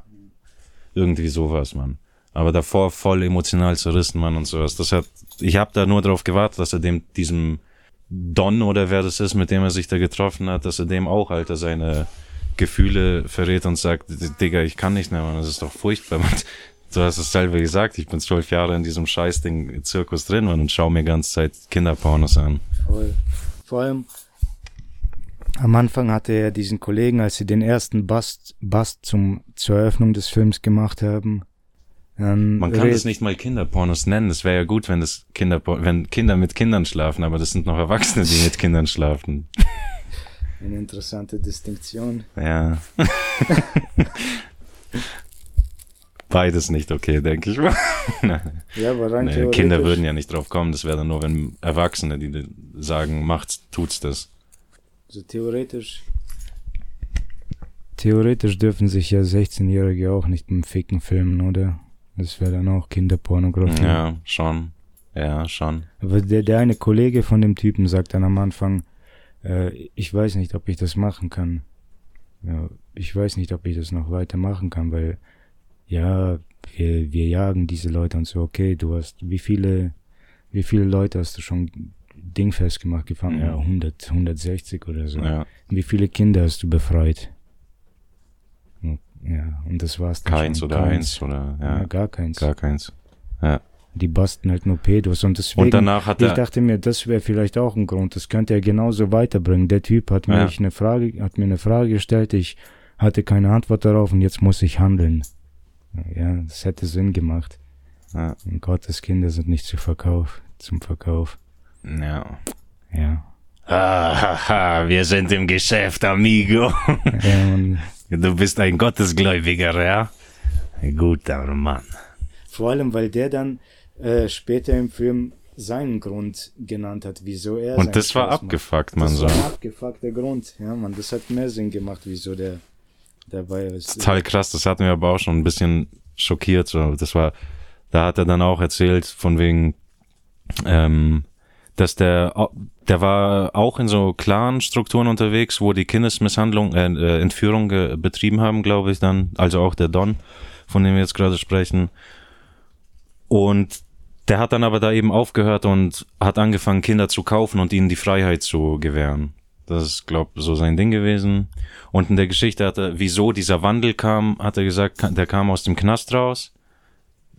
Irgendwie sowas, Mann. Aber davor voll emotional zerrissen, Mann, und sowas. Das hat, ich habe da nur darauf gewartet, dass er dem, diesem Don oder wer das ist, mit dem er sich da getroffen hat, dass er dem auch, Alter, seine Gefühle verrät und sagt, Digga, ich kann nicht mehr, Mann, das ist doch furchtbar, Mann. Du hast es selber gesagt, ich bin zwölf Jahre in diesem Scheißding Zirkus drin, Mann, und schau mir ganze Zeit Kinderpornos an. Voll. Vor allem am Anfang hatte er diesen Kollegen, als sie den ersten Bust, Bust zum, zur Eröffnung des Films gemacht haben. Dann Man kann das nicht mal Kinderpornos nennen. Das wäre ja gut, wenn das Kinder, wenn Kinder mit Kindern schlafen, aber das sind noch Erwachsene, die mit Kindern schlafen. Eine interessante Distinktion. Ja. Beides nicht okay, denke ich mal. ja, aber rein nee, Kinder würden ja nicht drauf kommen. Das wäre dann nur, wenn Erwachsene, die sagen, macht's, tut's das. Also theoretisch. Theoretisch dürfen sich ja 16-Jährige auch nicht beim Ficken filmen, oder? Das wäre dann auch Kinderpornografie. Ja, schon. Ja, schon. Aber der, der eine Kollege von dem Typen sagt dann am Anfang, äh, ich weiß nicht, ob ich das machen kann. Ja, ich weiß nicht, ob ich das noch weiter machen kann, weil ja, wir, wir jagen diese Leute und so, okay, du hast, wie viele, wie viele Leute hast du schon dingfest gemacht, gefangen? Ja, 100, 160 oder so. Ja. Wie viele Kinder hast du befreit? Ja, und das war's dann Keins schon. oder keins. eins oder, ja. ja. Gar keins. Gar keins. Ja. Die basten halt nur Pedos und deswegen, und danach hat ich dachte mir, das wäre vielleicht auch ein Grund, das könnte er genauso weiterbringen. Der Typ hat mir eine Frage, hat mir eine Frage gestellt, ich hatte keine Antwort darauf und jetzt muss ich handeln. Ja, das hätte Sinn gemacht. Ja. Und Gottes Kinder sind nicht zu Verkauf, zum Verkauf. Ja. Ja. Ah, wir sind im Geschäft, amigo. Ja, du bist ein Gottesgläubiger, ja? Guter Mann. Vor allem, weil der dann äh, später im Film seinen Grund genannt hat, wieso er. Und das war abgefuckt, man so. Das war abgefuckter Grund, ja, man. Das hat mehr Sinn gemacht, wieso der dabei ist. Total krass, das hat mir aber auch schon ein bisschen schockiert. So. Das war, da hat er dann auch erzählt, von wegen, ähm, dass der, der war auch in so klaren Strukturen unterwegs, wo die Kindesmisshandlung, äh, äh Entführung betrieben haben, glaube ich dann, also auch der Don, von dem wir jetzt gerade sprechen. Und der hat dann aber da eben aufgehört und hat angefangen, Kinder zu kaufen und ihnen die Freiheit zu gewähren. Das ist, glaub, so sein Ding gewesen. Und in der Geschichte hat er, wieso dieser Wandel kam, hat er gesagt, der kam aus dem Knast raus.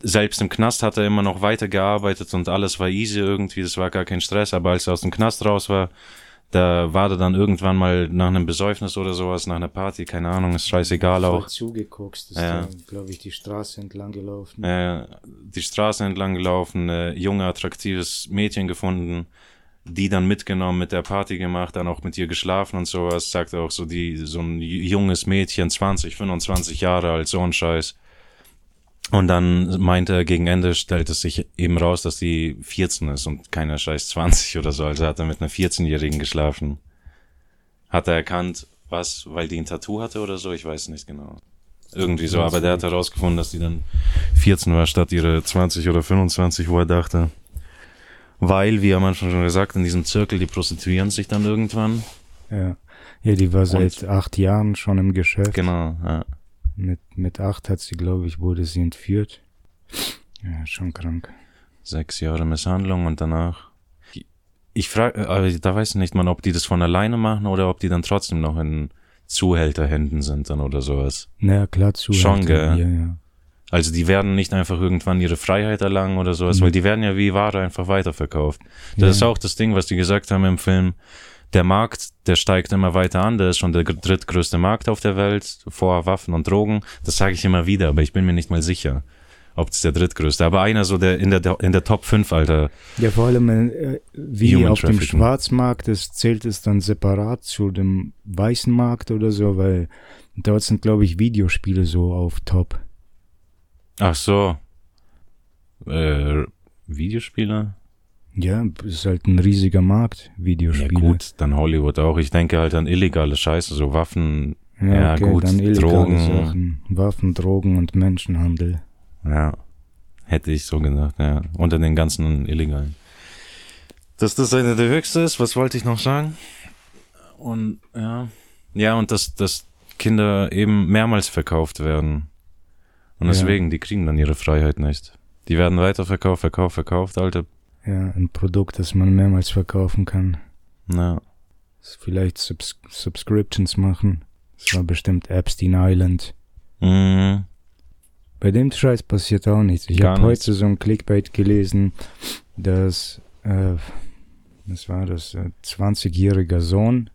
Selbst im Knast hat er immer noch weitergearbeitet und alles war easy irgendwie, das war gar kein Stress. Aber als er aus dem Knast raus war, da war er dann irgendwann mal nach einem Besäufnis oder sowas, nach einer Party, keine Ahnung, ist scheißegal auch. zugeguckt, ist ja. glaube ich, die Straße entlang gelaufen. Äh, die Straße entlang gelaufen, äh, junge, attraktives Mädchen gefunden die dann mitgenommen, mit der Party gemacht, dann auch mit ihr geschlafen und sowas, sagt auch so die, so ein junges Mädchen, 20, 25 Jahre alt, so ein Scheiß. Und dann meinte er, gegen Ende stellt es sich eben raus, dass die 14 ist und keiner Scheiß 20 oder so. Also hat er mit einer 14-Jährigen geschlafen. Hat er erkannt, was, weil die ein Tattoo hatte oder so? Ich weiß nicht genau. Irgendwie so, aber der hat herausgefunden, dass die dann 14 war, statt ihre 20 oder 25, wo er dachte, weil, wie am Anfang schon gesagt, in diesem Zirkel, die prostituieren sich dann irgendwann. Ja. Ja, die war seit Und, acht Jahren schon im Geschäft. Genau, ja. Mit, mit acht hat sie, glaube ich, wurde sie entführt. Ja, schon krank. Sechs Jahre Misshandlung und danach. Ich frage, aber da weiß ich nicht mal, ob die das von alleine machen oder ob die dann trotzdem noch in Zuhälterhänden sind dann oder sowas. Naja, klar, Zuhälter. Schon, gell? Ja, ja. Also die werden nicht einfach irgendwann ihre Freiheit erlangen oder sowas, mhm. weil die werden ja wie Ware einfach weiterverkauft. Das ja. ist auch das Ding, was die gesagt haben im Film. Der Markt, der steigt immer weiter an, der ist schon der drittgrößte Markt auf der Welt, vor Waffen und Drogen. Das sage ich immer wieder, aber ich bin mir nicht mal sicher, ob das der drittgrößte. Aber einer so der in der in der Top 5, Alter. Ja, vor allem äh, wie Human auf dem Schwarzmarkt ist, zählt es dann separat zu dem weißen Markt oder so, weil dort sind, glaube ich, Videospiele so auf Top. Ach so. Äh, Videospiele? Ja, ist halt ein riesiger Markt, Videospiele. Ja gut, dann Hollywood auch. Ich denke halt an illegale Scheiße, so Waffen. Ja, ja okay, gut, dann Drogen. Sachen. Waffen, Drogen und Menschenhandel. Ja, hätte ich so gedacht, ja. Unter den ganzen illegalen. Dass das eine der höchste ist, was wollte ich noch sagen? Und ja, ja, und dass, dass Kinder eben mehrmals verkauft werden. Und deswegen, ja. die kriegen dann ihre Freiheit nicht. Die werden weiterverkauft, verkauft, verkauft, Alter. Ja, ein Produkt, das man mehrmals verkaufen kann. Ja. Vielleicht Subs Subscriptions machen. Das war bestimmt Epstein Island. Mhm. Bei dem Scheiß passiert auch nichts. Ich habe heute so ein Clickbait gelesen, dass äh, das war das, äh, 20-jähriger Sohn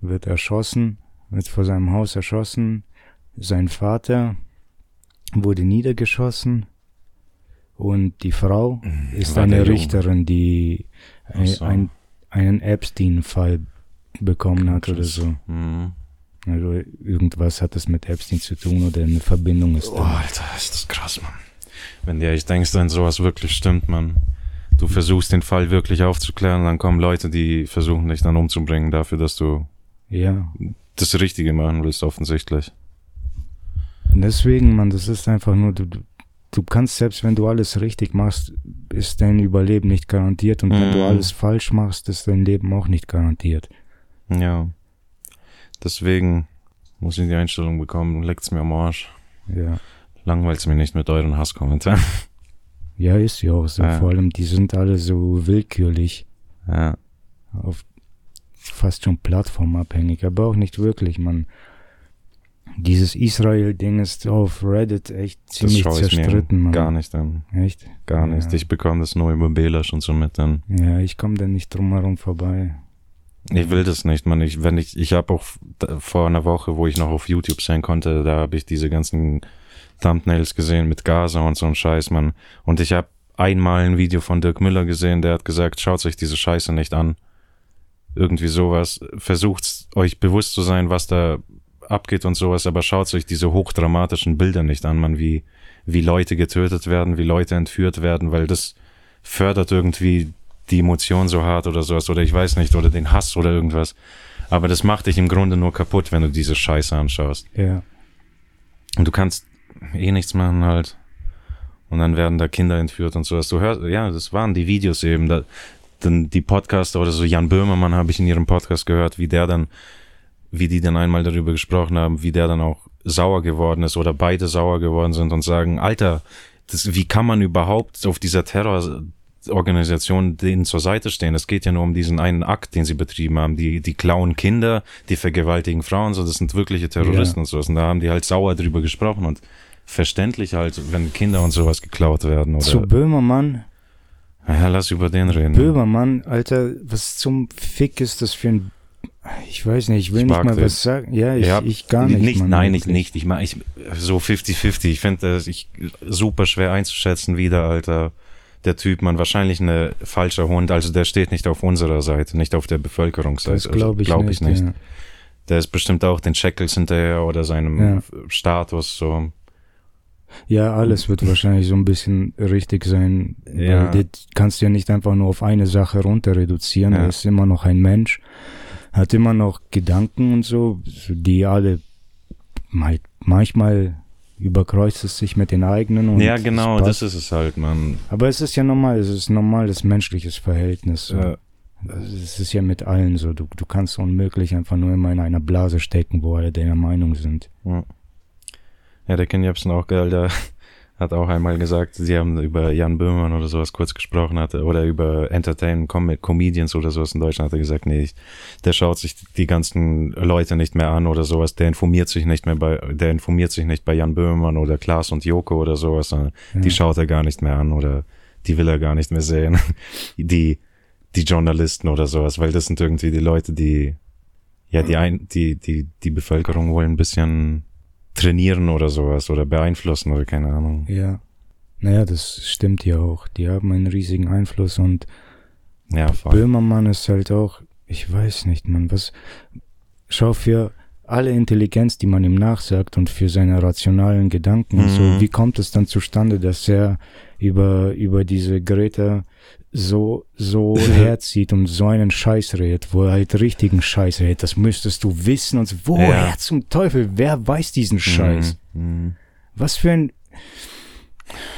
wird erschossen, wird vor seinem Haus erschossen. Sein Vater wurde niedergeschossen und die Frau ist War eine? Richterin, die so. ein, einen Epstein-Fall bekommen hat oder so. Mhm. Also irgendwas hat es mit Epstein zu tun oder eine Verbindung ist Oh, da. Alter, ist das krass, Mann. Wenn dir echt denkst, wenn sowas wirklich stimmt, Mann. Du versuchst den Fall wirklich aufzuklären, dann kommen Leute, die versuchen dich dann umzubringen dafür, dass du Ja, das Richtige machen willst, offensichtlich. Deswegen, man, das ist einfach nur, du, du- kannst, selbst wenn du alles richtig machst, ist dein Überleben nicht garantiert. Und wenn du Mhm. alles falsch machst, ist dein Leben auch nicht garantiert. Ja. Deswegen muss ich die Einstellung bekommen, leckt's mir am Arsch. Ja. Langweilt's mir nicht mit euren Hasskommentaren. Ja, ist ja auch so. Ja. Vor allem, die sind alle so willkürlich, Ja. auf fast schon plattformabhängig, aber auch nicht wirklich, man. Dieses Israel-Ding ist auf Reddit echt Das ziemlich ich zerstritten, mir man. gar nicht an. Echt? Gar Ja. nicht. Ich bekomme das nur über Belasch und so mit dann. Ja, ich komme da nicht drum herum vorbei. Ich will das nicht, man. Ich, wenn ich, ich habe auch vor einer Woche, wo ich noch auf YouTube sein konnte, da habe ich diese ganzen Thumbnails gesehen mit Gaza und so ein Scheiß, man. Und ich habe einmal ein Video von Dirk Müller gesehen, der hat gesagt, schaut euch diese Scheiße nicht an. Irgendwie sowas. Versucht euch bewusst zu sein, was da abgeht und sowas, aber schaut euch diese hochdramatischen Bilder nicht an, man, wie, wie Leute getötet werden, wie Leute entführt werden, weil das fördert irgendwie die Emotion so hart oder sowas, oder ich weiß nicht, oder den Hass oder irgendwas. Aber das macht dich im Grunde nur kaputt, wenn du diese Scheiße anschaust. Ja. Und du kannst eh nichts machen halt. Und dann werden da Kinder entführt und sowas. Du hörst, ja, das waren die Videos eben. Da, dann die Podcaster oder so, Jan Böhmermann habe ich in ihrem Podcast gehört, wie der dann, wie die dann einmal darüber gesprochen haben, wie der dann auch sauer geworden ist oder beide sauer geworden sind und sagen, Alter, das, wie kann man überhaupt auf dieser Terrororganisation denen zur Seite stehen? Es geht ja nur um diesen einen Akt, den sie betrieben haben. Die, die klauen Kinder, die vergewaltigen Frauen, so, das sind wirkliche Terroristen Ja. und sowas. Und da haben die halt sauer drüber gesprochen und verständlich halt, wenn Kinder und sowas geklaut werden oder. Zu Böhmermann, ja, lass über den reden. Böhmermann, Alter, was zum Fick ist das für ein. Ich weiß nicht, ich will Ich nicht mal den. was sagen. Ja, ich, Ja, ich gar nicht. Mann, nein, ich nicht. Ich meine, ich, so 50-50. Ich finde das ich, super schwer einzuschätzen wieder, Alter. Der Typ, man, wahrscheinlich eine falscher Hund. Also der steht nicht auf unserer Seite, nicht auf der Bevölkerungsseite. Das glaube ich, also, glaub nicht. ich nicht. Ja. Der ist bestimmt auch den Shackles hinterher oder seinem Ja. Status so. ja, alles wird wahrscheinlich so ein bisschen richtig sein. Ja. Weil das kannst du ja nicht einfach nur auf eine Sache runter reduzieren. Ja. Er ist immer noch ein Mensch, hat immer noch Gedanken und so, die alle mal, manchmal überkreuzt es sich mit den eigenen. Und ja, genau, das ist es halt, man. Aber es ist ja normal, es ist ein normales menschliches Verhältnis. So. Äh, Es ist ja mit allen so. Du, du kannst unmöglich einfach nur immer in einer Blase stecken, wo alle deiner Meinung sind. Ja. Ja, der Ken Jebsen auch geil, der hat auch einmal gesagt, sie haben über Jan Böhmermann oder sowas kurz gesprochen hatte, oder über Entertainment Com Comedians oder sowas in Deutschland hat er gesagt, nee, ich, der schaut sich die ganzen Leute nicht mehr an oder sowas, der informiert sich nicht mehr bei, der informiert sich nicht bei Jan Böhmermann oder Klaas und Joko oder sowas, sondern Ja. die schaut er gar nicht mehr an oder die will er gar nicht mehr sehen. Die, die Journalisten oder sowas, weil das sind irgendwie die Leute, die, ja, die ein, die, die, die Bevölkerung wollen ein bisschen trainieren oder sowas oder beeinflussen oder keine Ahnung. Ja. Naja, das stimmt ja auch. Die haben einen riesigen Einfluss und Ja, voll. Böhmermann ist halt auch, ich weiß nicht, man, was, schau für alle Intelligenz, die man ihm nachsagt und für seine rationalen Gedanken und so, Mhm. wie kommt es dann zustande, dass er über, über diese Greta so, so herzieht und so einen Scheiß redet, wo er halt richtigen Scheiß redet, das müsstest du wissen und so, woher Ja. zum Teufel, wer weiß diesen Scheiß? Mhm. Mhm. Was für ein,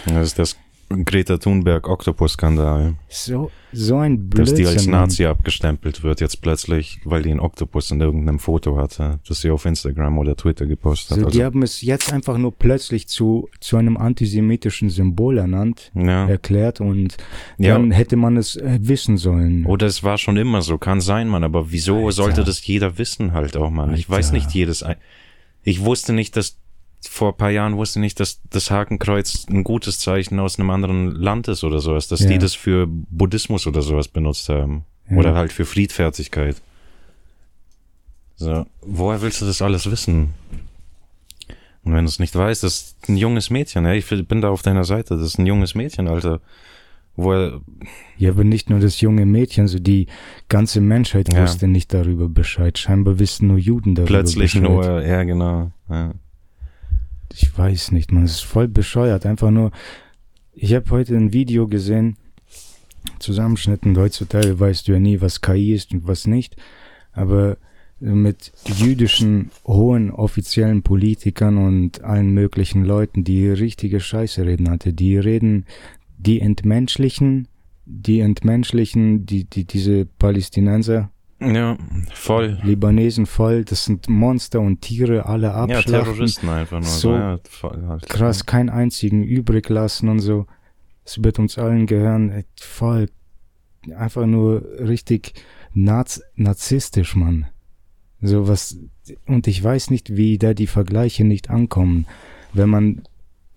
Das ist das Greta Thunberg Oktopus-Skandal, so, so ein dass Blödsinn. die als. Nazi abgestempelt wird jetzt plötzlich, weil die einen Oktopus in irgendeinem Foto hatte, das sie auf Instagram oder Twitter gepostet So, hat. die Also, haben es jetzt einfach nur plötzlich zu, zu einem antisemitischen Symbol ernannt, ja. erklärt und Ja. dann hätte man es äh, wissen sollen. Oder es war schon immer so, kann sein, Mann, aber wieso Alter. sollte das jeder wissen halt auch, Mann? Ich Alter. weiß nicht jedes. ein- Ich wusste nicht, dass vor ein paar Jahren wusste nicht, dass das Hakenkreuz ein gutes Zeichen aus einem anderen Land ist oder sowas, dass Ja. die das für Buddhismus oder sowas benutzt haben. Ja. Oder halt für Friedfertigkeit. So, woher willst du das alles wissen? Und wenn du es nicht weißt, das ist ein junges Mädchen, ja, ich bin da auf deiner Seite, das ist ein junges Mädchen, Alter. Wo er, Ja, aber nicht nur das junge Mädchen, so die ganze Menschheit Ja. wusste nicht darüber Bescheid. Scheinbar wissen nur Juden darüber plötzlich Bescheid. nur, ja, genau. Ja. Ich weiß nicht, man, ist voll bescheuert. Einfach nur, ich habe heute ein Video gesehen, Zusammenschnitten, heutzutage weißt du ja nie, was KI ist und was nicht, aber mit jüdischen hohen offiziellen Politikern und allen möglichen Leuten, die richtige Scheiße reden hatte, die reden, die entmenschlichen, die entmenschlichen, die, die, diese Palästinenser, ja, voll. Libanesen voll, das sind Monster und Tiere, alle Ja, abschlachten. Terroristen einfach nur. So, ja, voll halt. krass, keinen einzigen übrig lassen und so. Es wird uns allen gehören. Ey, Voll, einfach nur richtig naz narzisstisch, Mann. So was, und ich weiß nicht, wie da die Vergleiche nicht ankommen. Wenn man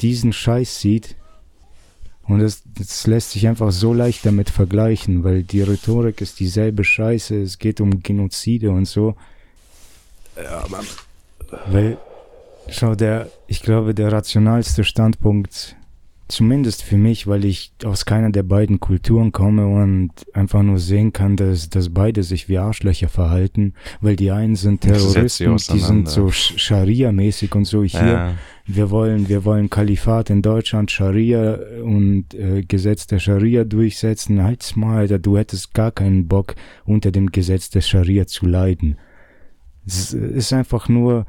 diesen Scheiß sieht, und es, es lässt sich einfach so leicht damit vergleichen, weil die Rhetorik ist dieselbe Scheiße, es geht um Genozide und so. Ja, aber Weil, schau, der, ich glaube, der rationalste Standpunkt, zumindest für mich, weil ich aus keiner der beiden Kulturen komme und einfach nur sehen kann, dass, dass beide sich wie Arschlöcher verhalten, weil die einen sind Terroristen, die sind so Sch- Scharia-mäßig und so. Hier, ja, wir wollen, wir wollen Kalifat in Deutschland, Scharia und äh, Gesetz der Scharia durchsetzen. Halt's mal, Alter, du hättest gar keinen Bock, unter dem Gesetz der Scharia zu leiden. Es ist einfach nur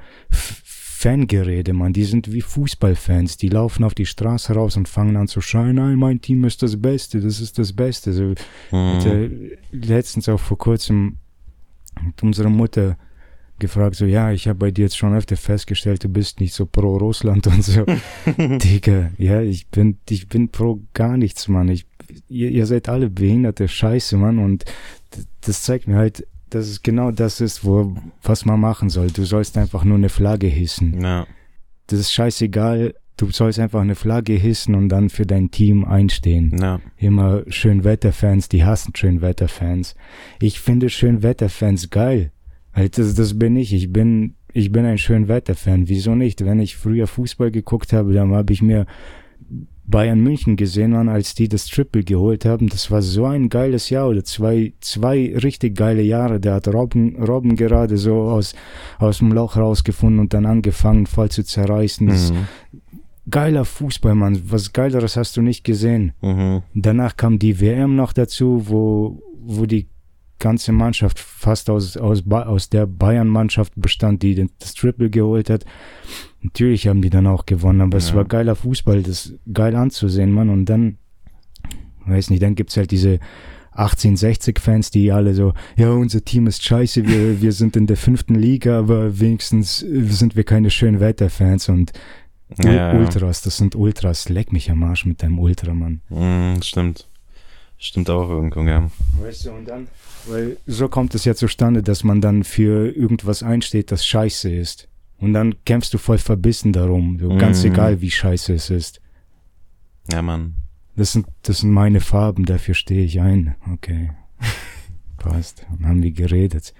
Fangerede, man. Die sind wie Fußballfans. Die laufen auf die Straße raus und fangen an zu schreien, nein, mein Team ist das Beste, das ist das Beste. So, mhm. hatte letztens auch vor kurzem unsere Mutter gefragt, so, ja, ich habe bei dir jetzt schon öfter festgestellt, du bist nicht so pro Russland und so. Digga, ja, ich bin, ich bin pro gar nichts, Mann. Ich, ihr, ihr seid alle behinderte Scheiße, Mann. Und das zeigt mir halt, dass es genau das ist, wo, was man machen soll. Du sollst einfach nur eine Flagge hissen. ja, Das ist scheißegal. Du sollst einfach eine Flagge hissen und dann für dein Team einstehen ja, immer Schönwetterfans, die hassen Schönwetterfans. Ich finde Schönwetterfans geil. Das, das bin ich. Ich bin, ich bin ein Schönwetterfan. Wieso nicht? Wenn ich früher Fußball geguckt habe, dann habe ich mir Bayern München gesehen, Mann, als die das Triple geholt haben. Das war so ein geiles Jahr oder zwei, zwei richtig geile Jahre. Da hat Robben, Robben gerade so aus, aus dem Loch rausgefunden und dann angefangen, voll zu zerreißen. Mhm. geiler Fußball, Mann. Was geileres hast du nicht gesehen. Mhm. Danach kam die WM noch dazu, wo, wo die ganze Mannschaft fast aus, aus, aus der Bayern-Mannschaft bestand, die das Triple geholt hat. Natürlich haben die dann auch gewonnen, aber es Ja. war geiler Fußball, das geil anzusehen, Mann. Und dann, weiß nicht, dann gibt's halt diese 1860-Fans, die alle so, ja, unser Team ist scheiße, wir, wir sind in der fünften Liga, aber wenigstens sind wir keine schönen Wetterfans und Ja, ja. Ultras, das sind Ultras. Leck mich am Arsch mit deinem Ultra, Mann. Mhm, stimmt. Stimmt auch irgendwo, ja. Weißt du, und dann, weil so kommt es ja zustande, dass man dann für irgendwas einsteht, das scheiße ist. Und dann kämpfst du voll verbissen darum, so ganz Mhm. egal, wie scheiße es ist. Ja, Mann. Das sind, das sind meine Farben, dafür stehe ich ein. Okay. Passt. Dann haben wir geredet.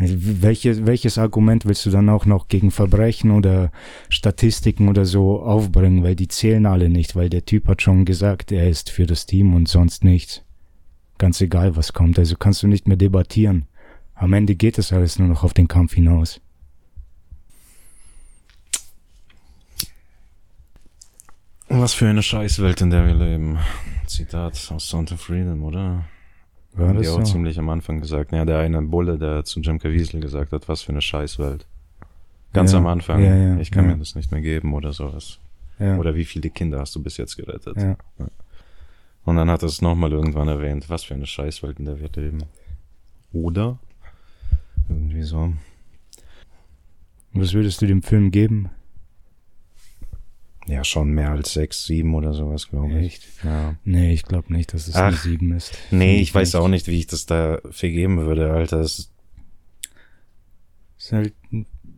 Welches, welches Argument willst du dann auch noch gegen Verbrechen oder Statistiken oder so aufbringen? Weil die zählen alle nicht, weil der Typ hat schon gesagt, er ist für das Team und sonst nichts. Ganz egal, was kommt. Also kannst du nicht mehr debattieren. Am Ende geht es alles nur noch auf den Kampf hinaus. Was für eine Scheißwelt, in der wir leben. Zitat aus Sound of Freedom, oder? War Haben die auch so? ziemlich am Anfang gesagt. Ja, der eine Bulle, der zu Jim Caviezel gesagt hat, was für eine Scheißwelt. Ganz Ja, am Anfang. ja, ja, ich kann ja. mir das nicht mehr geben oder sowas. Ja. Oder wie viele Kinder hast du bis jetzt gerettet? ja. Und dann hat er es nochmal irgendwann erwähnt, was für eine Scheißwelt, in der wir leben. Oder? Irgendwie so. Was würdest du dem Film geben? Ja, schon mehr als sechs, sieben oder sowas, glaube ich. Echt? Ja. Nee, ich glaube nicht, dass es eine Ach, 7 ist. Nee, Find ich weiß nicht. auch nicht, wie ich das da vergeben würde, Alter. Das, Ist halt,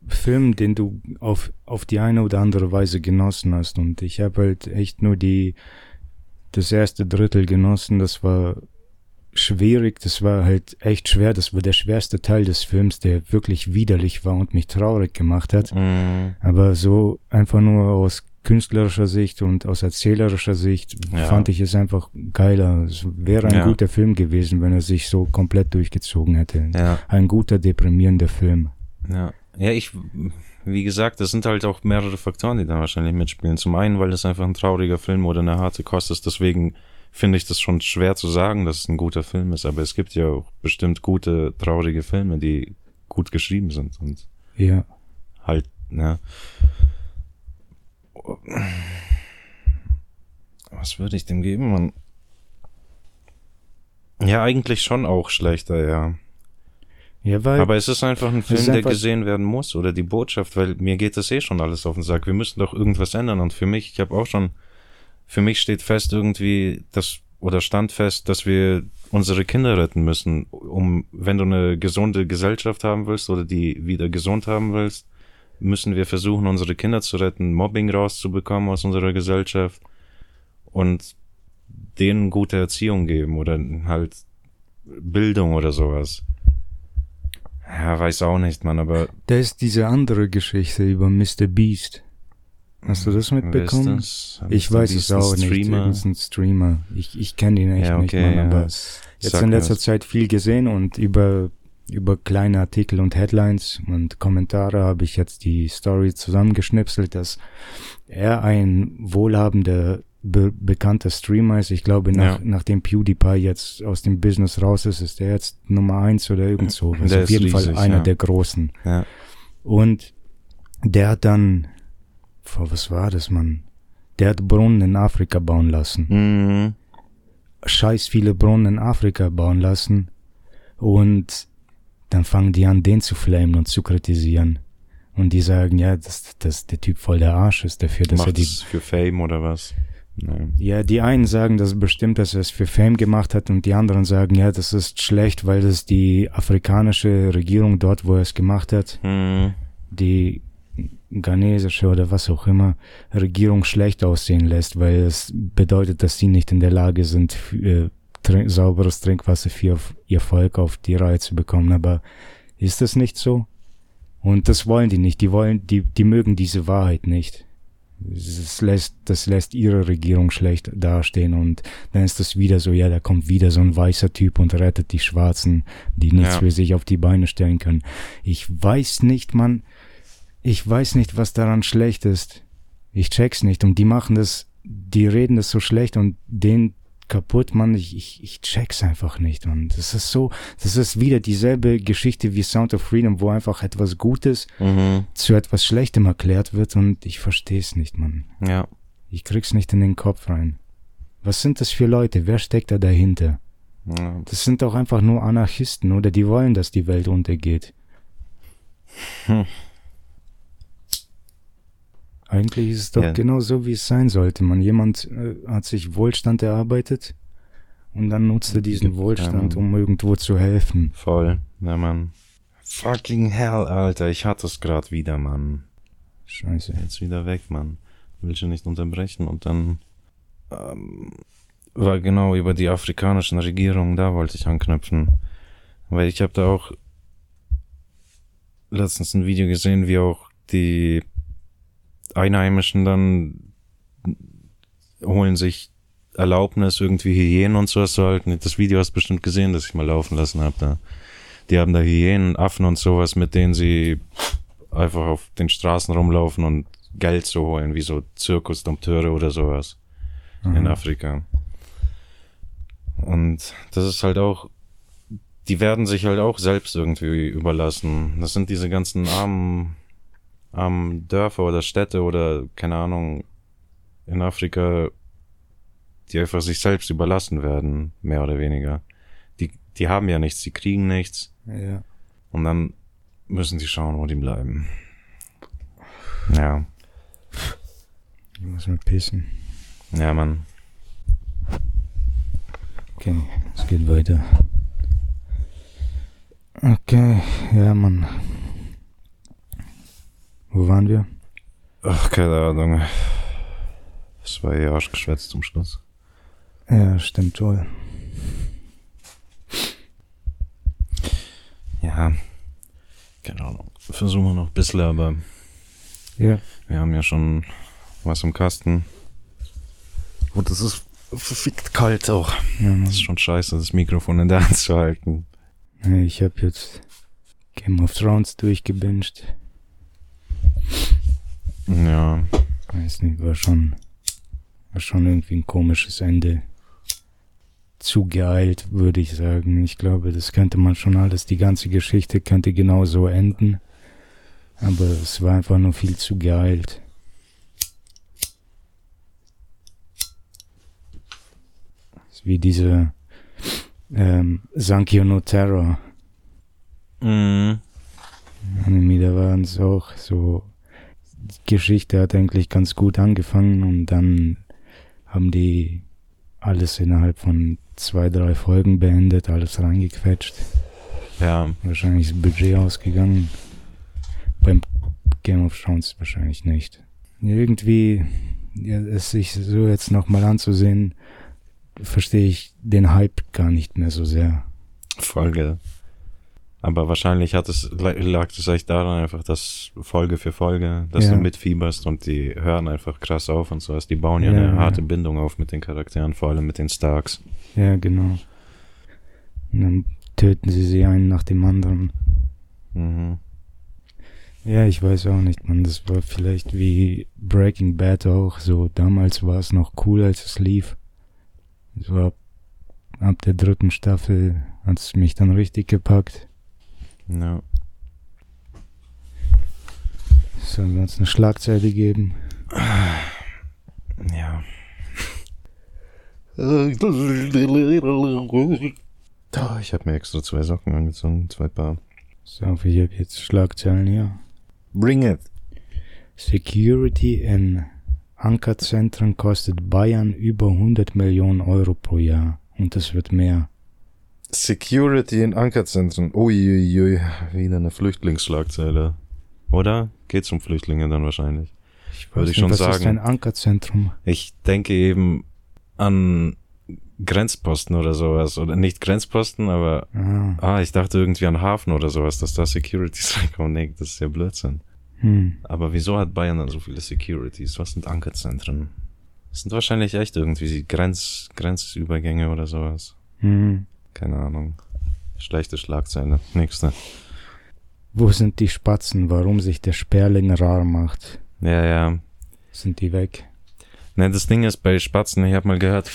Film, den du auf, auf die eine oder andere Weise genossen hast. Und ich habe halt echt nur die, das erste Drittel genossen. Das war schwierig, das war halt echt schwer. Das war der schwerste Teil des Films, der wirklich widerlich war und mich traurig gemacht hat. Mhm. Aber so einfach nur aus künstlerischer Sicht und aus erzählerischer Sicht Ja. fand ich es einfach geiler. Es wäre ein Ja. guter Film gewesen, wenn er sich so komplett durchgezogen hätte. Ja. Ein guter, deprimierender Film. Ja. Ja, ich, wie gesagt, das sind halt auch mehrere Faktoren, die da wahrscheinlich mitspielen. Zum einen, weil das einfach ein trauriger Film oder eine harte Kost ist. Deswegen finde ich das schon schwer zu sagen, dass es ein guter Film ist. Aber es gibt ja auch bestimmt gute, traurige Filme, die gut geschrieben sind und Ja. halt, ne. Was würde ich dem geben, Mann? Ja, eigentlich schon auch schlechter, ja. Ja, weil Aber es ist einfach ein Film, ist der einfach- gesehen werden muss oder die Botschaft, weil mir geht das eh schon alles auf den Sack. Wir müssen doch irgendwas ändern und für mich, ich habe auch schon, für mich steht fest irgendwie, dass oder stand fest, dass wir unsere Kinder retten müssen, um wenn du eine gesunde Gesellschaft haben willst oder die wieder gesund haben willst, müssen wir versuchen, unsere Kinder zu retten, Mobbing rauszubekommen aus unserer Gesellschaft und denen gute Erziehung geben oder halt Bildung oder sowas. Ja, weiß auch nicht, Mann, aber da ist diese andere Geschichte über Mr. Beast. Hast du das ist mitbekommen? das? Ich weiß es auch ein nicht. Streamer? Irgendein Streamer. Ich, ich kenne ihn echt Ja, nicht, okay, Mann, ja. aber das jetzt in letzter was. Zeit viel gesehen und über, über kleine Artikel und Headlines und Kommentare habe ich jetzt die Story zusammengeschnipselt, dass er ein wohlhabender, be bekannter Streamer ist. Ich glaube, nach, Ja. nachdem PewDiePie jetzt aus dem Business raus ist, ist er jetzt Nummer eins oder irgend so. Also Der auf jeden riesig, Fall einer ja. der Großen. Ja. Und der hat dann, vor was war das, Mann? Der hat Brunnen in Afrika bauen lassen. Mhm. Scheiß viele Brunnen in Afrika bauen lassen. Und dann fangen die an, den zu flamen und zu kritisieren. Und die sagen, ja, dass, dass der Typ voll der Arsch ist dafür, dass er Macht die das für Fame oder was? Nein. ja, die einen sagen, dass bestimmt, dass er es für Fame gemacht hat und die anderen sagen, ja, das ist schlecht, weil das die afrikanische Regierung dort, wo er es gemacht hat, Mhm. die ghanesische oder was auch immer Regierung schlecht aussehen lässt, weil es bedeutet, dass sie nicht in der Lage sind, für, äh, trink sauberes Trinkwasser für ihr Volk auf die Reihe zu bekommen. Aber ist das nicht so? Und das wollen die nicht. Die wollen, die, die mögen diese Wahrheit nicht. Das lässt, das lässt ihre Regierung schlecht dastehen und dann ist das wieder so, ja, da kommt wieder so ein weißer Typ und rettet die Schwarzen, die nichts Ja. für sich auf die Beine stellen können. Ich weiß nicht, Mann, ich weiß nicht, was daran schlecht ist. Ich check's nicht. Und die machen das, die reden das so schlecht und den kaputt, Mann. Ich, ich, ich check's einfach nicht. Und das ist so, das ist wieder dieselbe Geschichte wie Sound of Freedom, wo einfach etwas Gutes Mhm. zu etwas Schlechtem erklärt wird und ich versteh's nicht, Mann. Ja. Ich krieg's nicht in den Kopf rein. Was sind das für Leute? Wer steckt da dahinter? ja. Das sind doch einfach nur Anarchisten, oder? Die wollen, dass die Welt untergeht. Hm. Eigentlich ist es doch Ja. genau so, wie es sein sollte. Man, jemand äh, hat sich Wohlstand erarbeitet und dann nutzt er diesen Wohlstand, um irgendwo zu helfen. Voll. Ja, Mann. Fucking hell, Alter. Ich hatte es gerade wieder, Mann. Scheiße. Jetzt wieder weg, Mann. Will schon nicht unterbrechen. Und dann ähm, war genau über die afrikanischen Regierungen, da wollte ich anknüpfen. Weil ich habe da auch letztens ein Video gesehen, wie auch die Einheimischen dann holen sich Erlaubnis, irgendwie Hyänen und sowas zu halten. Das Video hast du bestimmt gesehen, das ich mal laufen lassen habe da. Die haben da Hyänen, Affen und sowas, mit denen sie einfach auf den Straßen rumlaufen und Geld zu holen, wie so Zirkusdompteure oder sowas in Mhm. Afrika. Und das ist halt auch, die werden sich halt auch selbst irgendwie überlassen. Das sind diese ganzen armen, armen Dörfer oder Städte oder keine Ahnung in Afrika, die einfach sich selbst überlassen werden, mehr oder weniger. Die, die haben ja nichts, die kriegen nichts Ja. und dann müssen sie schauen, wo die bleiben. Ja, Ich muss mal pissen. ja, Mann. Okay, es geht weiter. Okay, ja, Mann. Wo waren wir? Ach, keine Ahnung. Das war ja geschwätzt zum Schluss. Ja, stimmt wohl. Ja, keine Ahnung. Versuchen wir noch ein bisschen, aber Ja, wir haben ja schon was im Kasten. Und es ist verfickt kalt auch. ja Das ist schon scheiße, das Mikrofon in der Hand zu halten. Ich habe jetzt Game of Thrones durchgebinged. Ja, Weiß nicht, war schon, war schon irgendwie ein komisches Ende. Zu geeilt, würde ich sagen. Ich glaube, das könnte man schon alles, die ganze Geschichte könnte genau so enden. Aber es war einfach nur viel zu geeilt. Wie diese ähm, Sankyo no Terror. mhm. Anime, da waren es auch so. Die Geschichte hat eigentlich ganz gut angefangen und dann haben die alles innerhalb von zwei, drei Folgen beendet, alles reingequetscht. ja, Wahrscheinlich ist das Budget ausgegangen. Beim Game of Thrones wahrscheinlich nicht. Irgendwie, es sich so jetzt nochmal anzusehen, verstehe ich den Hype gar nicht mehr so sehr. Folge. Aber wahrscheinlich hat es, lag es echt daran einfach, dass Folge für Folge, dass Ja. du mitfieberst und die hören einfach krass auf und so. Also die bauen ja, Ja, eine harte Bindung auf mit den Charakteren, vor allem mit den Starks. Ja, genau. Und dann töten sie sie einen nach dem anderen. Mhm. Ja, ich weiß auch nicht, man. Das war vielleicht wie Breaking Bad auch. So, damals war es noch cool, als es lief. So ab, ab der dritten Staffel hat es mich dann richtig gepackt. Ja. Sollen wir uns eine Schlagzeile geben? Ja. Ich habe mir extra zwei Socken angezogen, zwei Paar. So, ich habe jetzt Schlagzeilen hier. Bring it. Security in Ankerzentren kostet Bayern über 100 Millionen Euro pro Jahr. Und es wird mehr. Security in Ankerzentren. Uiuiui, wieder eine Flüchtlingsschlagzeile. Oder? Geht's um Flüchtlinge dann wahrscheinlich. Ich weiß Würde ich nicht, schon was ist sagen. ein Ankerzentrum? Ich denke eben an Grenzposten oder sowas. Oder nicht Grenzposten, aber Ah, ah, ich dachte irgendwie an Hafen oder sowas, dass da Securities reinkommen. Nee, das ist ja Blödsinn. hm. Aber wieso hat Bayern dann so viele Securities? Was sind Ankerzentren? Das sind wahrscheinlich echt irgendwie Grenz, Grenzübergänge oder sowas. Hm. Keine Ahnung. Schlechte Schlagzeile. Nächste. Wo sind die Spatzen? Warum sich der Sperling rar macht? Ja, ja. Sind die weg? Ne, das Ding ist bei Spatzen, ich habe mal gehört,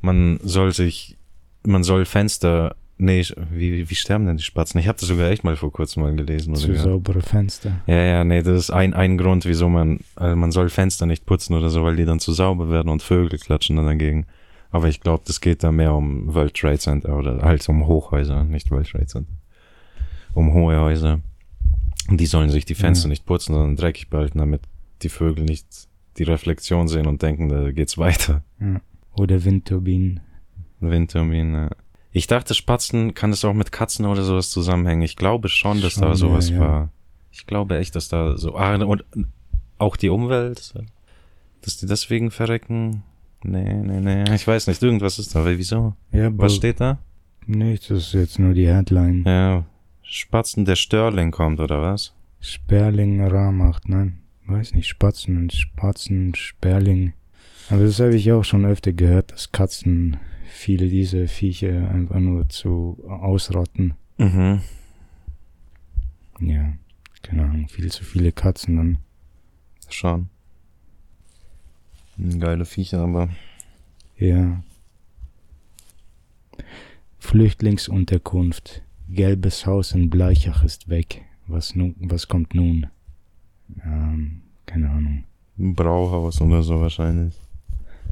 man soll sich, man soll Fenster, nee, wie, wie sterben denn die Spatzen? Ich habe das sogar echt mal vor kurzem mal gelesen. Zu saubere Fenster. Ja, ja, nee, das ist ein, ein Grund, wieso man, also man soll Fenster nicht putzen oder so, weil die dann zu sauber werden und Vögel klatschen dann dagegen. Aber ich glaube, das geht da mehr um World Trade Center oder halt um Hochhäuser, nicht World Trade Center. Um hohe Häuser. Und die sollen sich die Fenster Ja. nicht putzen, sondern dreckig behalten, damit die Vögel nicht die Reflexion sehen und denken, da geht's weiter. Ja. Oder Windturbinen. Windturbine. Ich dachte, Spatzen kann es auch mit Katzen oder sowas zusammenhängen. Ich glaube schon, dass da Schon, sowas ja, ja. war. Ich glaube echt, dass da so. Ah, und auch die Umwelt, dass die deswegen verrecken. Nee, nee, nee. Ich weiß nicht, irgendwas ist da. Aber wieso? Ja, aber Was steht da? nicht, das ist jetzt nur die Headline. Ja, Spatzen, der Störling kommt, oder was? Sperling rar macht, nein. Weiß nicht, Spatzen und Spatzen, Sperling. Aber das habe ich auch schon öfter gehört, dass Katzen viele dieser Viecher einfach nur zu ausrotten. Mhm. Ja, keine Ahnung, viel zu viele Katzen dann. Schon. Geile Viecher, aber. Ja. Flüchtlingsunterkunft. Gelbes Haus in Bleichach ist weg. Was nun, was kommt nun? Ähm, keine Ahnung. Brauhaus oder so wahrscheinlich.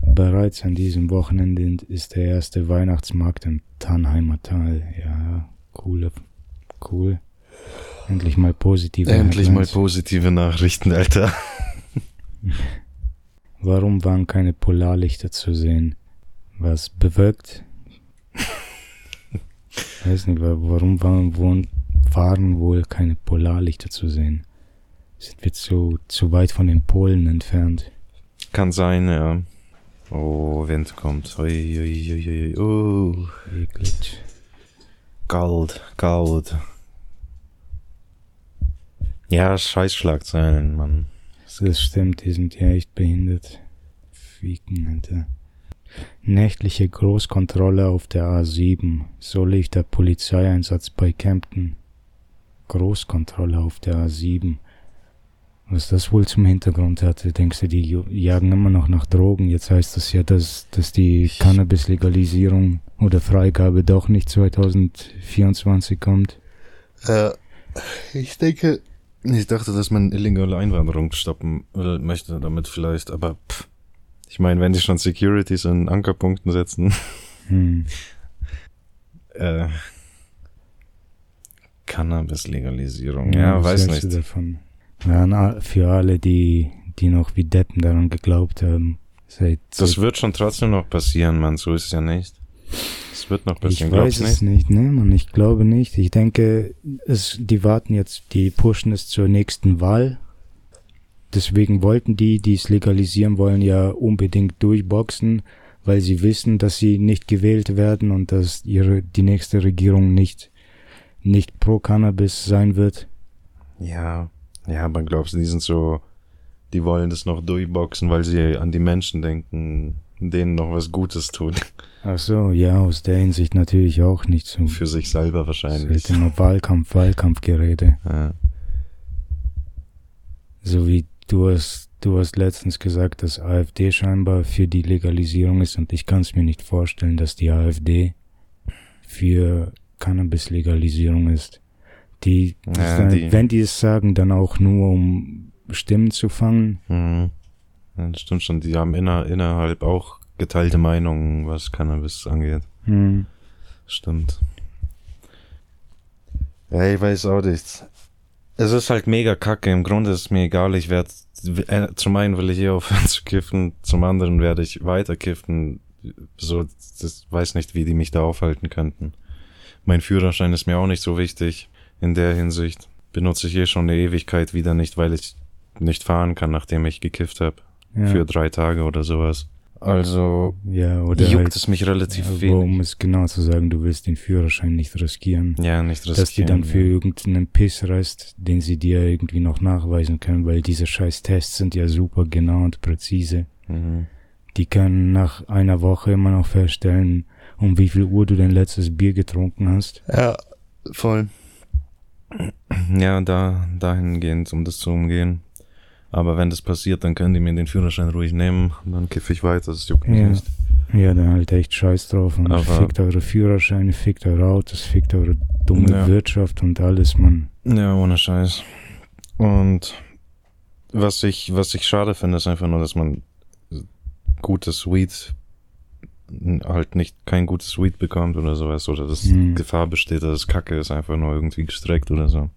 Bereits an diesem Wochenende ist der erste Weihnachtsmarkt im Tannheimer Tal. Ja, cool, cool. Endlich mal positive Endlich mal Headlines. positive Nachrichten, Alter. Warum waren keine Polarlichter zu sehen? Was bewirkt? Weiß nicht, wa- warum waren, waren wohl keine Polarlichter zu sehen? Sind wir zu, zu weit von den Polen entfernt? Kann sein, ja. Oh, Wind kommt. Ui, ui, ui. Uh, Eklig. kalt, kalt. Ja, scheiß Schlagzeilen, Mann. Das stimmt, die sind ja echt behindert. Fieken, Alter. Nächtliche Großkontrolle auf der A7. So lief der Polizeieinsatz bei Kempten. Großkontrolle auf der A7. Was das wohl zum Hintergrund hatte, denkst du, die jagen immer noch nach Drogen? Jetzt heißt das ja, dass, dass die Cannabis-Legalisierung oder Freigabe doch nicht 2024 kommt. Äh, ich denke, ich dachte, dass man illegale Einwanderung stoppen will, möchte damit vielleicht, aber pff. ich meine, wenn die schon Securities in Ankerpunkten setzen, Hm. äh, Cannabis-Legalisierung, Ja, ja, weiß nicht. davon? Ja, für alle, die, die noch wie Deppen daran geglaubt haben. Seit, Das seit wird schon trotzdem noch passieren, man, so ist es ja nicht. Es wird noch ich passieren, weiß glaubst du es nicht? nicht, ne, man, ich glaube nicht. Ich denke, es, die warten jetzt, die pushen es zur nächsten Wahl. Deswegen wollten die, die es legalisieren wollen, ja unbedingt durchboxen, weil sie wissen, dass sie nicht gewählt werden und dass ihre, die nächste Regierung nicht, nicht pro Cannabis sein wird. Ja, ja, glaubst du, die sind so, die wollen das noch durchboxen, weil sie an die Menschen denken, denen noch was Gutes tun. Ach so, ja, aus der Hinsicht natürlich auch nicht so. Für sich selber Es wahrscheinlich. wird immer Wahlkampf, Wahlkampfgerede. Ja. So wie du hast, du hast letztens gesagt, dass AfD scheinbar für die Legalisierung ist und ich kann es mir nicht vorstellen, dass die AfD für Cannabis-Legalisierung ist. Die, Ja, dann, die- wenn die es sagen, dann auch nur um Stimmen zu fangen. Mhm. Ja. Das stimmt schon, die haben inner, innerhalb auch geteilte Meinungen, was Cannabis angeht. Hm. Stimmt. Ja, ich weiß auch nicht. Es ist halt mega kacke. Im Grunde ist es mir egal. Ich werde, äh, zum einen will ich eh aufhören zu kiffen, zum anderen werde ich weiter kiffen. So, das weiß nicht, wie die mich da aufhalten könnten. Mein Führerschein ist mir auch nicht so wichtig in der Hinsicht. Benutze ich eh schon eine Ewigkeit wieder nicht, weil ich nicht fahren kann, nachdem ich gekifft habe. Ja, Für drei Tage oder sowas. Also ja, oder juckt halt, es mich relativ ja, wenig. um es genau zu sagen, du willst den Führerschein nicht riskieren. Ja, nicht riskieren. dass die dann für ja. irgendeinen Pissrest, den sie dir irgendwie noch nachweisen können, weil diese scheiß Tests sind ja super genau und präzise. Mhm. Die können nach einer Woche immer noch feststellen, um wie viel Uhr du dein letztes Bier getrunken hast. Ja, voll. Ja, da, dahingehend, um das zu umgehen. Aber wenn das passiert, dann können die mir den Führerschein ruhig nehmen und dann kiffe ich weiter, das juckt mich Ja. nicht. Ja, dann halt echt scheiß drauf und Aber- fickt eure Führerscheine, fickt eure Autos, fickt eure dumme Ja. Wirtschaft und alles, man. Ja, ohne Scheiß. Und was ich, was ich schade finde, ist einfach nur, dass man gutes Weed halt nicht kein gutes Weed bekommt oder sowas oder dass Hm. Gefahr besteht, dass es Kacke ist, einfach nur irgendwie gestreckt oder so.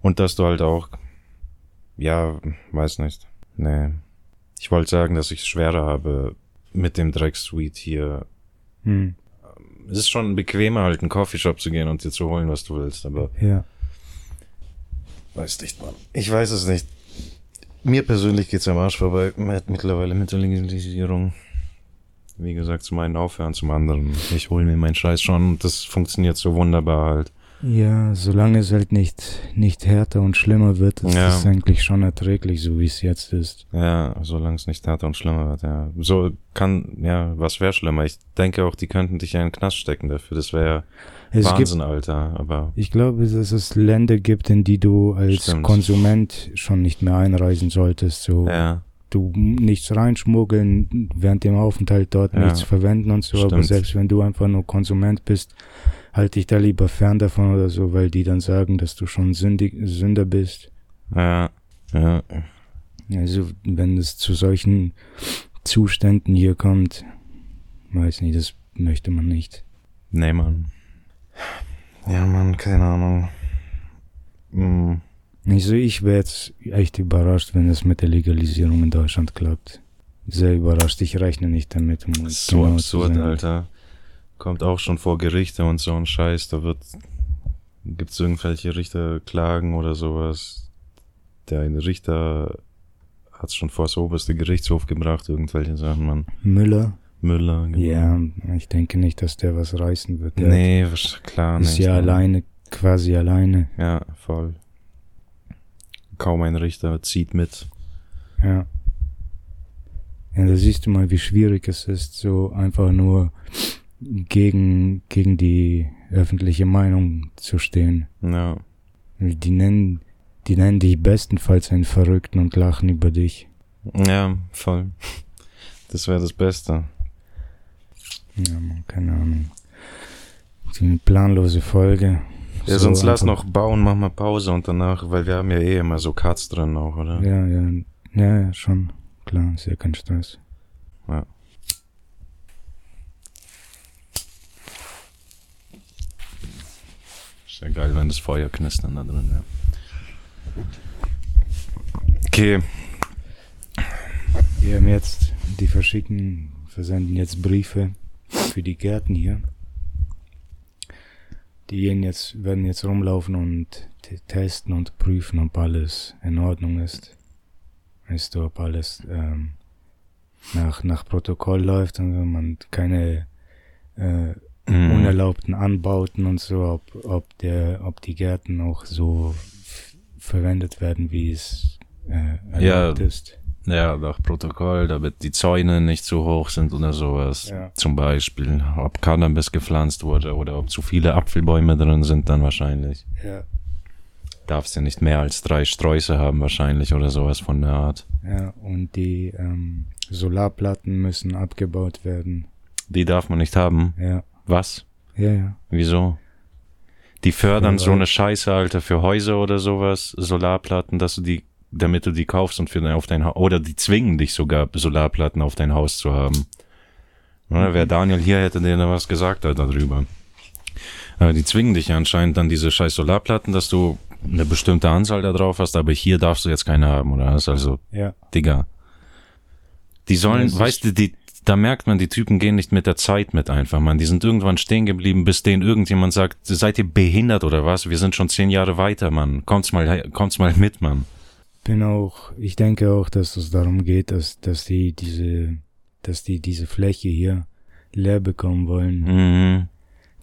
Und dass du halt auch, ja, weiß nicht. Nee. Ich wollte sagen, dass ich es schwerer habe mit dem Drecksweed hier. Hm. Es ist schon bequemer, halt in einen Coffeeshop zu gehen und dir zu holen, was du willst, aber Ja. Weiß nicht, Mann. Ich weiß es nicht. Mir persönlich geht's am Arsch vorbei mit, mittlerweile mit der Legalisierung. Wie gesagt, zum einen aufhören, zum anderen. Ich hole mir meinen Scheiß schon und das funktioniert so wunderbar halt. Ja, solange es halt nicht, nicht härter und schlimmer wird, ist Ja. es eigentlich schon erträglich, so wie es jetzt ist. Ja, solange es nicht härter und schlimmer wird, ja. So kann, ja, was wäre schlimmer? Ich denke auch, die könnten dich ja in den Knast stecken dafür. Das wäre Es gibt Wahnsinn, Alter. Aber Ich glaube, dass es Länder gibt, in die du als Stimmt. Konsument schon nicht mehr einreisen solltest. So, ja, du nichts reinschmuggeln, während dem Aufenthalt dort Ja. nichts verwenden und so. Aber Stimmt. selbst wenn du einfach nur Konsument bist, halt dich da lieber fern davon oder so, weil die dann sagen, dass du schon sündig, Sünder bist. ja, ja. Also, wenn es zu solchen Zuständen hier kommt, weiß nicht, das möchte man nicht. Nee, Mann. Ja, Mann, keine Ahnung. Hm. Also ich wäre jetzt echt überrascht, wenn es mit der Legalisierung in Deutschland klappt. Sehr überrascht. Ich rechne nicht damit. Um So genau absurd. Alter. Kommt auch schon vor Gerichte und so ein Scheiß. Da wird, gibt's irgendwelche Richterklagen oder sowas. der eine Richter hat es schon vor das oberste Gerichtshof gebracht, irgendwelche Sachen, man. Müller. Müller, genau. Ja, ich denke nicht, dass der was reißen wird. Der Nee, klar ist nicht. ja Mann. alleine, quasi alleine. Ja, voll. Kaum ein Richter zieht mit. Ja. Ja, da siehst du mal, wie schwierig es ist, so einfach nur gegen, gegen die öffentliche Meinung zu stehen. Ja, Die nennen, die nennen dich bestenfalls einen Verrückten und lachen über dich. ja, voll. Das wäre das Beste. Ja, man, keine Ahnung. Die planlose Folge. Ja, So sonst lass noch bauen, mach mal Pause und danach, weil wir haben ja eh immer so Cuts drin auch, oder? Ja, ja, ja, ja, schon. Klar, ist ja kein Stress. Ja. Ja geil, wenn das Feuer knistern da drin, ja. Okay, Wir haben jetzt, die verschicken, versenden jetzt Briefe für die Gärten hier. Die gehen jetzt, werden jetzt rumlaufen und testen und prüfen, ob alles in Ordnung ist. Weißt du, ob alles ähm, nach, nach Protokoll läuft und man keine äh, Mhm. unerlaubten Anbauten und so, ob, ob der, ob die Gärten auch so verwendet werden, wie es äh, erlaubt Ja. ist. Ja, nach Protokoll, damit die Zäune nicht zu hoch sind oder sowas. Ja. Zum Beispiel, ob Cannabis gepflanzt wurde oder ob zu viele Apfelbäume drin sind, dann wahrscheinlich. Ja. Darfst ja nicht mehr als drei Sträuße haben, wahrscheinlich, oder sowas von der Art. Ja, und die ähm, Solarplatten müssen abgebaut werden. Die darf man nicht haben. Ja, Was? ja, ja. Wieso? Die fördern Für- so eine Scheiße, Alter, für Häuser oder sowas, Solarplatten, dass du die, damit du die kaufst und für dein, auf dein Haus, oder die zwingen dich sogar, Solarplatten auf dein Haus zu haben. Oder, wer Daniel hier hätte, der da was gesagt hat darüber. Aber die zwingen dich ja anscheinend dann diese scheiß Solarplatten, dass du eine bestimmte Anzahl da drauf hast, aber hier darfst du jetzt keine haben, oder? Das ist also, Ja, Digga. Die sollen, weißt du, die, da merkt man, die Typen gehen nicht mit der Zeit mit einfach, man. Die sind irgendwann stehen geblieben, bis denen irgendjemand sagt, seid ihr behindert oder was? Wir sind schon zehn Jahre weiter, Mann. Kommt's mal, kommt's mal mit, Mann. bin auch, ich denke auch, dass es darum geht, dass, dass die diese, dass die diese Fläche hier leer bekommen wollen. Mhm.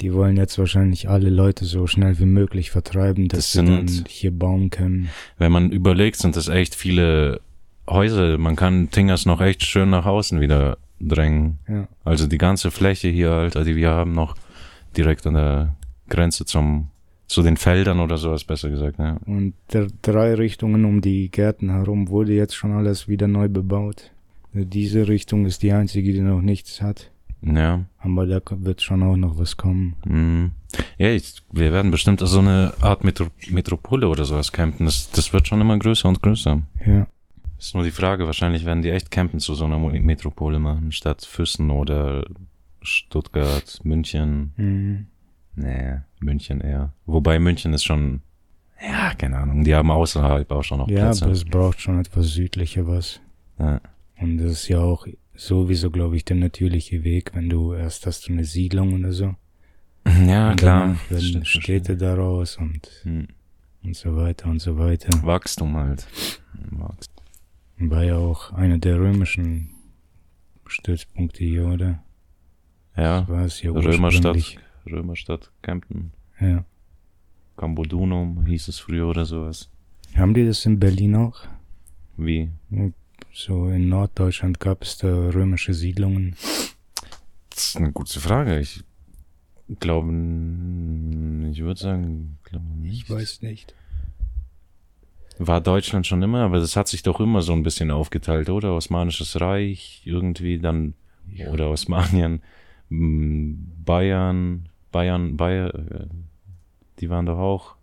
Die wollen jetzt wahrscheinlich alle Leute so schnell wie möglich vertreiben, dass Das sie dann sind- hier bauen können. Wenn man überlegt, sind das echt viele Häuser. Man kann Tingers noch echt schön nach außen wieder drängen. Ja, Also die ganze Fläche hier, Alter, die wir haben, noch direkt an der Grenze zum, zu den Feldern oder sowas, besser gesagt, ja. und der, drei Richtungen um die Gärten herum wurde jetzt schon alles wieder neu bebaut. Diese Richtung ist die einzige, die noch nichts hat. Ja. Aber da wird schon auch noch was kommen. Mhm. Ja, ich, wir werden bestimmt so eine Art Metro Metropole oder sowas campen. Das, das wird schon immer größer und größer. Ja, Ist nur die Frage, wahrscheinlich werden die echt campen zu so einer Metropole machen, statt Füssen oder Stuttgart, München. mhm. Nee, München eher. Wobei München ist schon, ja, keine Ahnung, die haben außerhalb auch schon noch ja Plätze. aber es braucht schon etwas südlicher was. ja. Und das ist ja auch sowieso, glaube ich, der natürliche Weg, wenn du erst hast du eine Siedlung oder so. ja, und klar. werden Stimmt, stimmt, Städte daraus und, Hm. und so weiter und so weiter. Wachstum halt. Wachstum. War ja auch einer der römischen Stützpunkte hier, oder? Ja, War es ja Römerstadt. Römerstadt, Kempten. Ja. Cambodunum hieß es früher oder sowas. Haben die das in Berlin auch? Wie? So in Norddeutschland gab es da römische Siedlungen. Das ist eine gute Frage. Ich glaube, ich würde sagen, glaube nicht. nicht. War Deutschland schon immer, aber das hat sich doch immer so ein bisschen aufgeteilt, oder? Osmanisches Reich, irgendwie dann, oder Osmanien, m, Bayern, Bayern, Bayern, äh, die waren doch auch,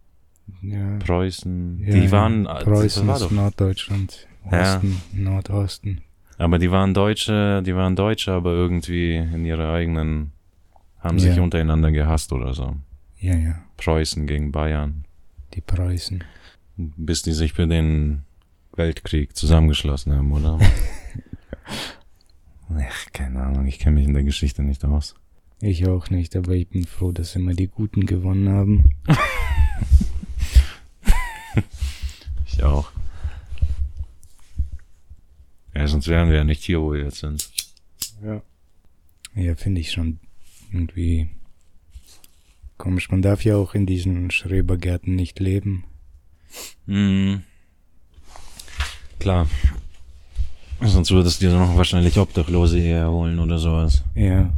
Ja. Preußen, ja, die waren, ja. das Preußen war ist doch, Norddeutschland. Ja. Osten, Nordosten. aber die waren Deutsche, die waren Deutsche, aber irgendwie in ihrer eigenen, haben sich Ja. untereinander gehasst oder so. Ja, ja. Preußen gegen Bayern. Die Preußen. Bis die sich für den Weltkrieg zusammengeschlossen haben, oder? Ach, keine Ahnung, ich kenne mich in der Geschichte nicht aus. Ich auch nicht, aber ich bin froh, dass immer die Guten gewonnen haben. Ich auch. sonst wären wir ja nicht hier, wo wir jetzt sind. Ja. Ja, finde ich schon irgendwie komisch. Man darf ja auch in diesen Schrebergärten nicht leben. Mhm. Klar. Sonst würdest du dir noch wahrscheinlich Obdachlose eher holen oder sowas. Ja.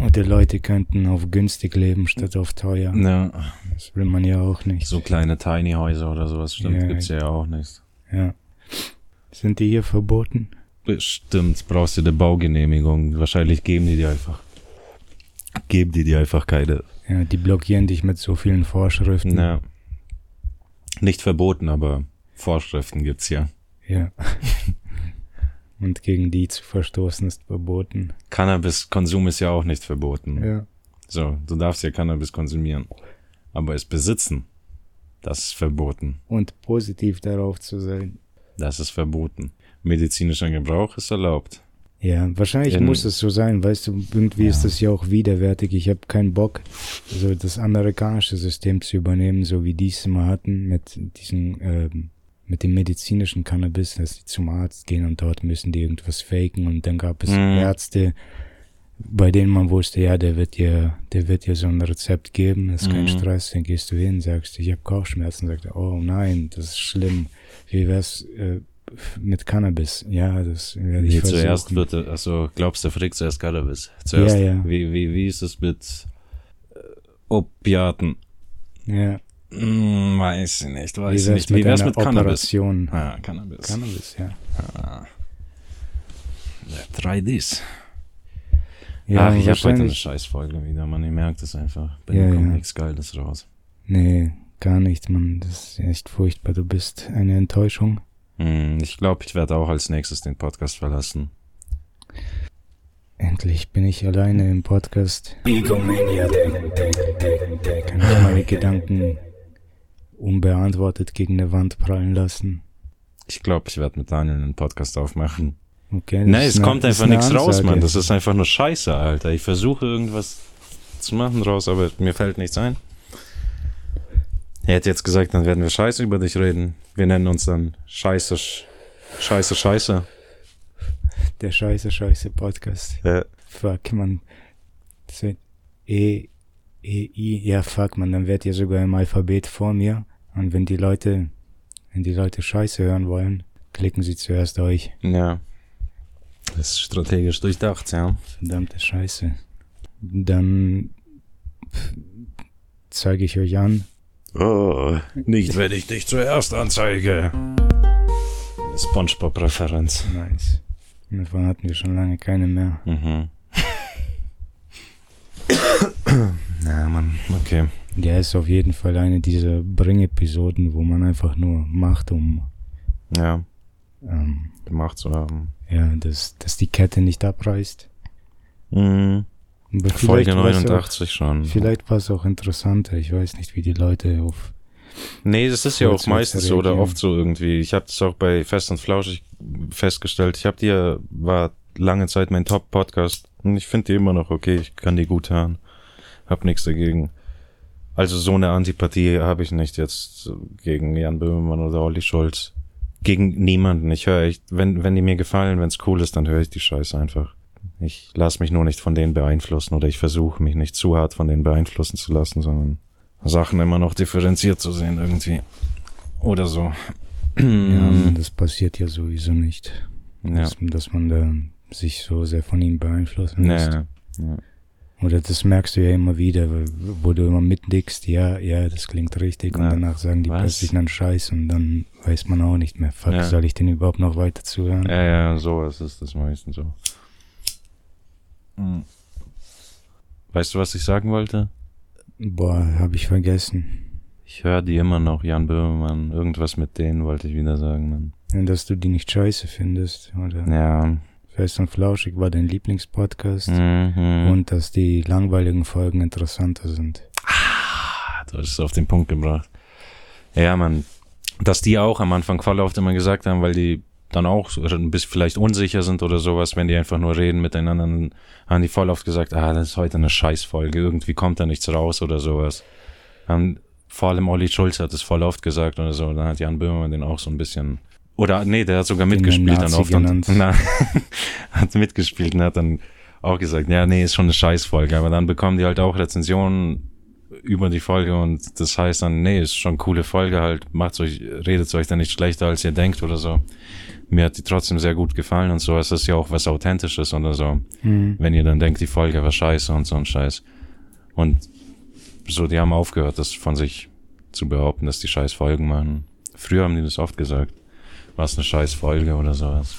Und die Leute könnten auf günstig leben statt auf teuer. Ja. Das will man ja auch nicht. So kleine Tiny Häuser oder sowas, stimmt, Ja. gibt's ja auch nicht. Ja. Sind die hier verboten? Bestimmt brauchst du eine Baugenehmigung. Wahrscheinlich geben die dir einfach. Geben die dir einfach keine. Ja, die blockieren dich mit so vielen Vorschriften. Ja. Nicht verboten, aber Vorschriften gibt's ja. Ja. Und gegen die zu verstoßen ist verboten. Cannabiskonsum ist ja auch nicht verboten. Ja. So, du darfst ja Cannabis konsumieren. Aber es besitzen, das ist verboten. Und positiv darauf zu sein. Das ist verboten. Medizinischer Gebrauch ist erlaubt. Ja, wahrscheinlich In- muss es so sein, weißt du, irgendwie Ja. ist das ja auch widerwärtig. Ich habe keinen Bock, so das amerikanische System zu übernehmen, so wie die es immer hatten mit diesen, ähm, mit dem medizinischen Cannabis, dass die zum Arzt gehen und dort müssen die irgendwas faken und dann gab es Mhm. Ärzte, bei denen man wusste, ja, der wird dir, der wird dir so ein Rezept geben, ist kein Mhm. Stress, dann gehst du hin, sagst, ich habe Kopfschmerzen, sagt er, oh nein, das ist schlimm. Wie wär's äh, mit Cannabis? Ja, das werde ich Wie versuchen. zuerst wird, also glaubst du, Frick zuerst Cannabis? Zuerst, Ja, ja. Wie, wie, wie ist es mit äh, Opiaten? Ja, Hm, weiß ich nicht, weiß ich nicht. mit Wie wär's mit Cannabis? Operation? Ah, Cannabis. Cannabis, ja. Ah. Ja, try this. Ja, Ach, ich habe heute eine Scheißfolge wieder, man, ihr merkt es einfach. Bei Ja, mir kommt ja. nichts Geiles raus. Nee, gar nicht, Mann. Das ist echt furchtbar. Du bist eine Enttäuschung. Hm, ich glaube, ich werde auch als nächstes den Podcast verlassen. Endlich bin ich alleine im Podcast. Egomania, Kann ich meine Gedanken unbeantwortet gegen eine Wand prallen lassen. Ich glaube, ich werde mit Daniel einen Podcast aufmachen. Okay, Nein, es eine- kommt einfach nichts raus. Mann. Das ist einfach nur Scheiße, Alter. Ich versuche irgendwas zu machen draus, aber mir fällt nichts ein. Er hätte jetzt gesagt, dann werden wir Scheiße über dich reden. Wir nennen uns dann Scheiße, Sch- Scheiße, Scheiße. Der scheiße, scheiße Podcast. Ja. Fuck, man. Das wird E, E, I. Ja, fuck, man. Dann wird ihr sogar im Alphabet vor mir. Und wenn die Leute, wenn die Leute Scheiße hören wollen, klicken sie zuerst euch. ja. Das ist strategisch durchdacht, ja. Verdammte Scheiße. Dann zeige ich euch an. Oh, nicht, wenn ich dich zuerst anzeige. Spongebob-Referenz. Nice. Davon hatten wir schon lange keine mehr. Mhm. ja, Mann, okay. Der ist auf jeden Fall eine dieser Bring-Episoden, wo man einfach nur macht, um Ja, ähm, gemacht zu haben. ja, dass, dass die Kette nicht abreißt. Mhm. Folge war's 89 schon. Auch, vielleicht war es auch interessanter. Ich weiß nicht, wie die Leute auf. Nee, das ist ja auch meistens so oder oft so irgendwie. Ich habe das auch bei Fest und Flauschig festgestellt. Ich habe dir war lange Zeit mein Top-Podcast und ich finde die immer noch okay. Ich kann die gut hören. Hab nichts dagegen. Also so eine Antipathie habe ich nicht jetzt gegen Jan Böhmermann oder Olli Schulz. Gegen niemanden. Ich höre echt, wenn, wenn die mir gefallen, wenn es cool ist, dann höre ich die Scheiße einfach. Ich lasse mich nur nicht von denen beeinflussen oder ich versuche mich nicht zu hart von denen beeinflussen zu lassen, sondern Sachen immer noch differenziert zu sehen irgendwie. Oder so. Ja, das passiert ja sowieso nicht. Ja. Dass, dass man da sich so sehr von ihm beeinflussen lässt. Ja. ja. Oder das merkst du ja immer wieder, wo- du immer mitnickst, ja, ja, das klingt richtig. Und danach sagen die Was? plötzlich einen Scheiß und dann weiß man auch nicht mehr. Fuck, soll ich denn überhaupt noch weiter zuhören? Ja, ja, sowas ist das meistens so. Hm. Weißt du, was ich sagen wollte? Boah, hab ich vergessen. Ich höre die immer noch, Jan Böhmermann. Irgendwas mit denen wollte ich wieder sagen. Mann. Ja, dass du die nicht scheiße findest. Oder Ja. Fest und Flauschig war dein Lieblingspodcast. Mhm. Und dass die langweiligen Folgen interessanter sind. Du hast es auf den Punkt gebracht. Ja, man, dass die auch am Anfang voll oft immer gesagt haben, weil die dann auch ein bisschen vielleicht unsicher sind oder sowas, wenn die einfach nur reden miteinander, dann haben die voll oft gesagt, ah, das ist heute eine Scheißfolge, irgendwie kommt da nichts raus oder sowas. Haben, vor allem Olli Schulz hat es voll oft gesagt oder so, dann hat Jan Böhmermann den auch so ein bisschen Oder nee, der hat sogar mitgespielt dann oft. genannt. Und, na, hat mitgespielt und hat dann auch gesagt, ja, nee, ist schon eine Scheißfolge. Aber dann bekommen die halt auch Rezensionen über die Folge und das heißt dann, nee, ist schon eine coole Folge halt, macht's euch, redet euch dann nicht schlechter, als ihr denkt oder so. Mir hat die trotzdem sehr gut gefallen und so. Es ist ja auch was Authentisches oder so. Mhm. Wenn ihr dann denkt, die Folge war scheiße und so ein Scheiß. Und so, die haben aufgehört, das von sich zu behaupten, dass die scheiß Folgen machen. Früher haben die das oft gesagt. Was eine scheiß Folge oder sowas.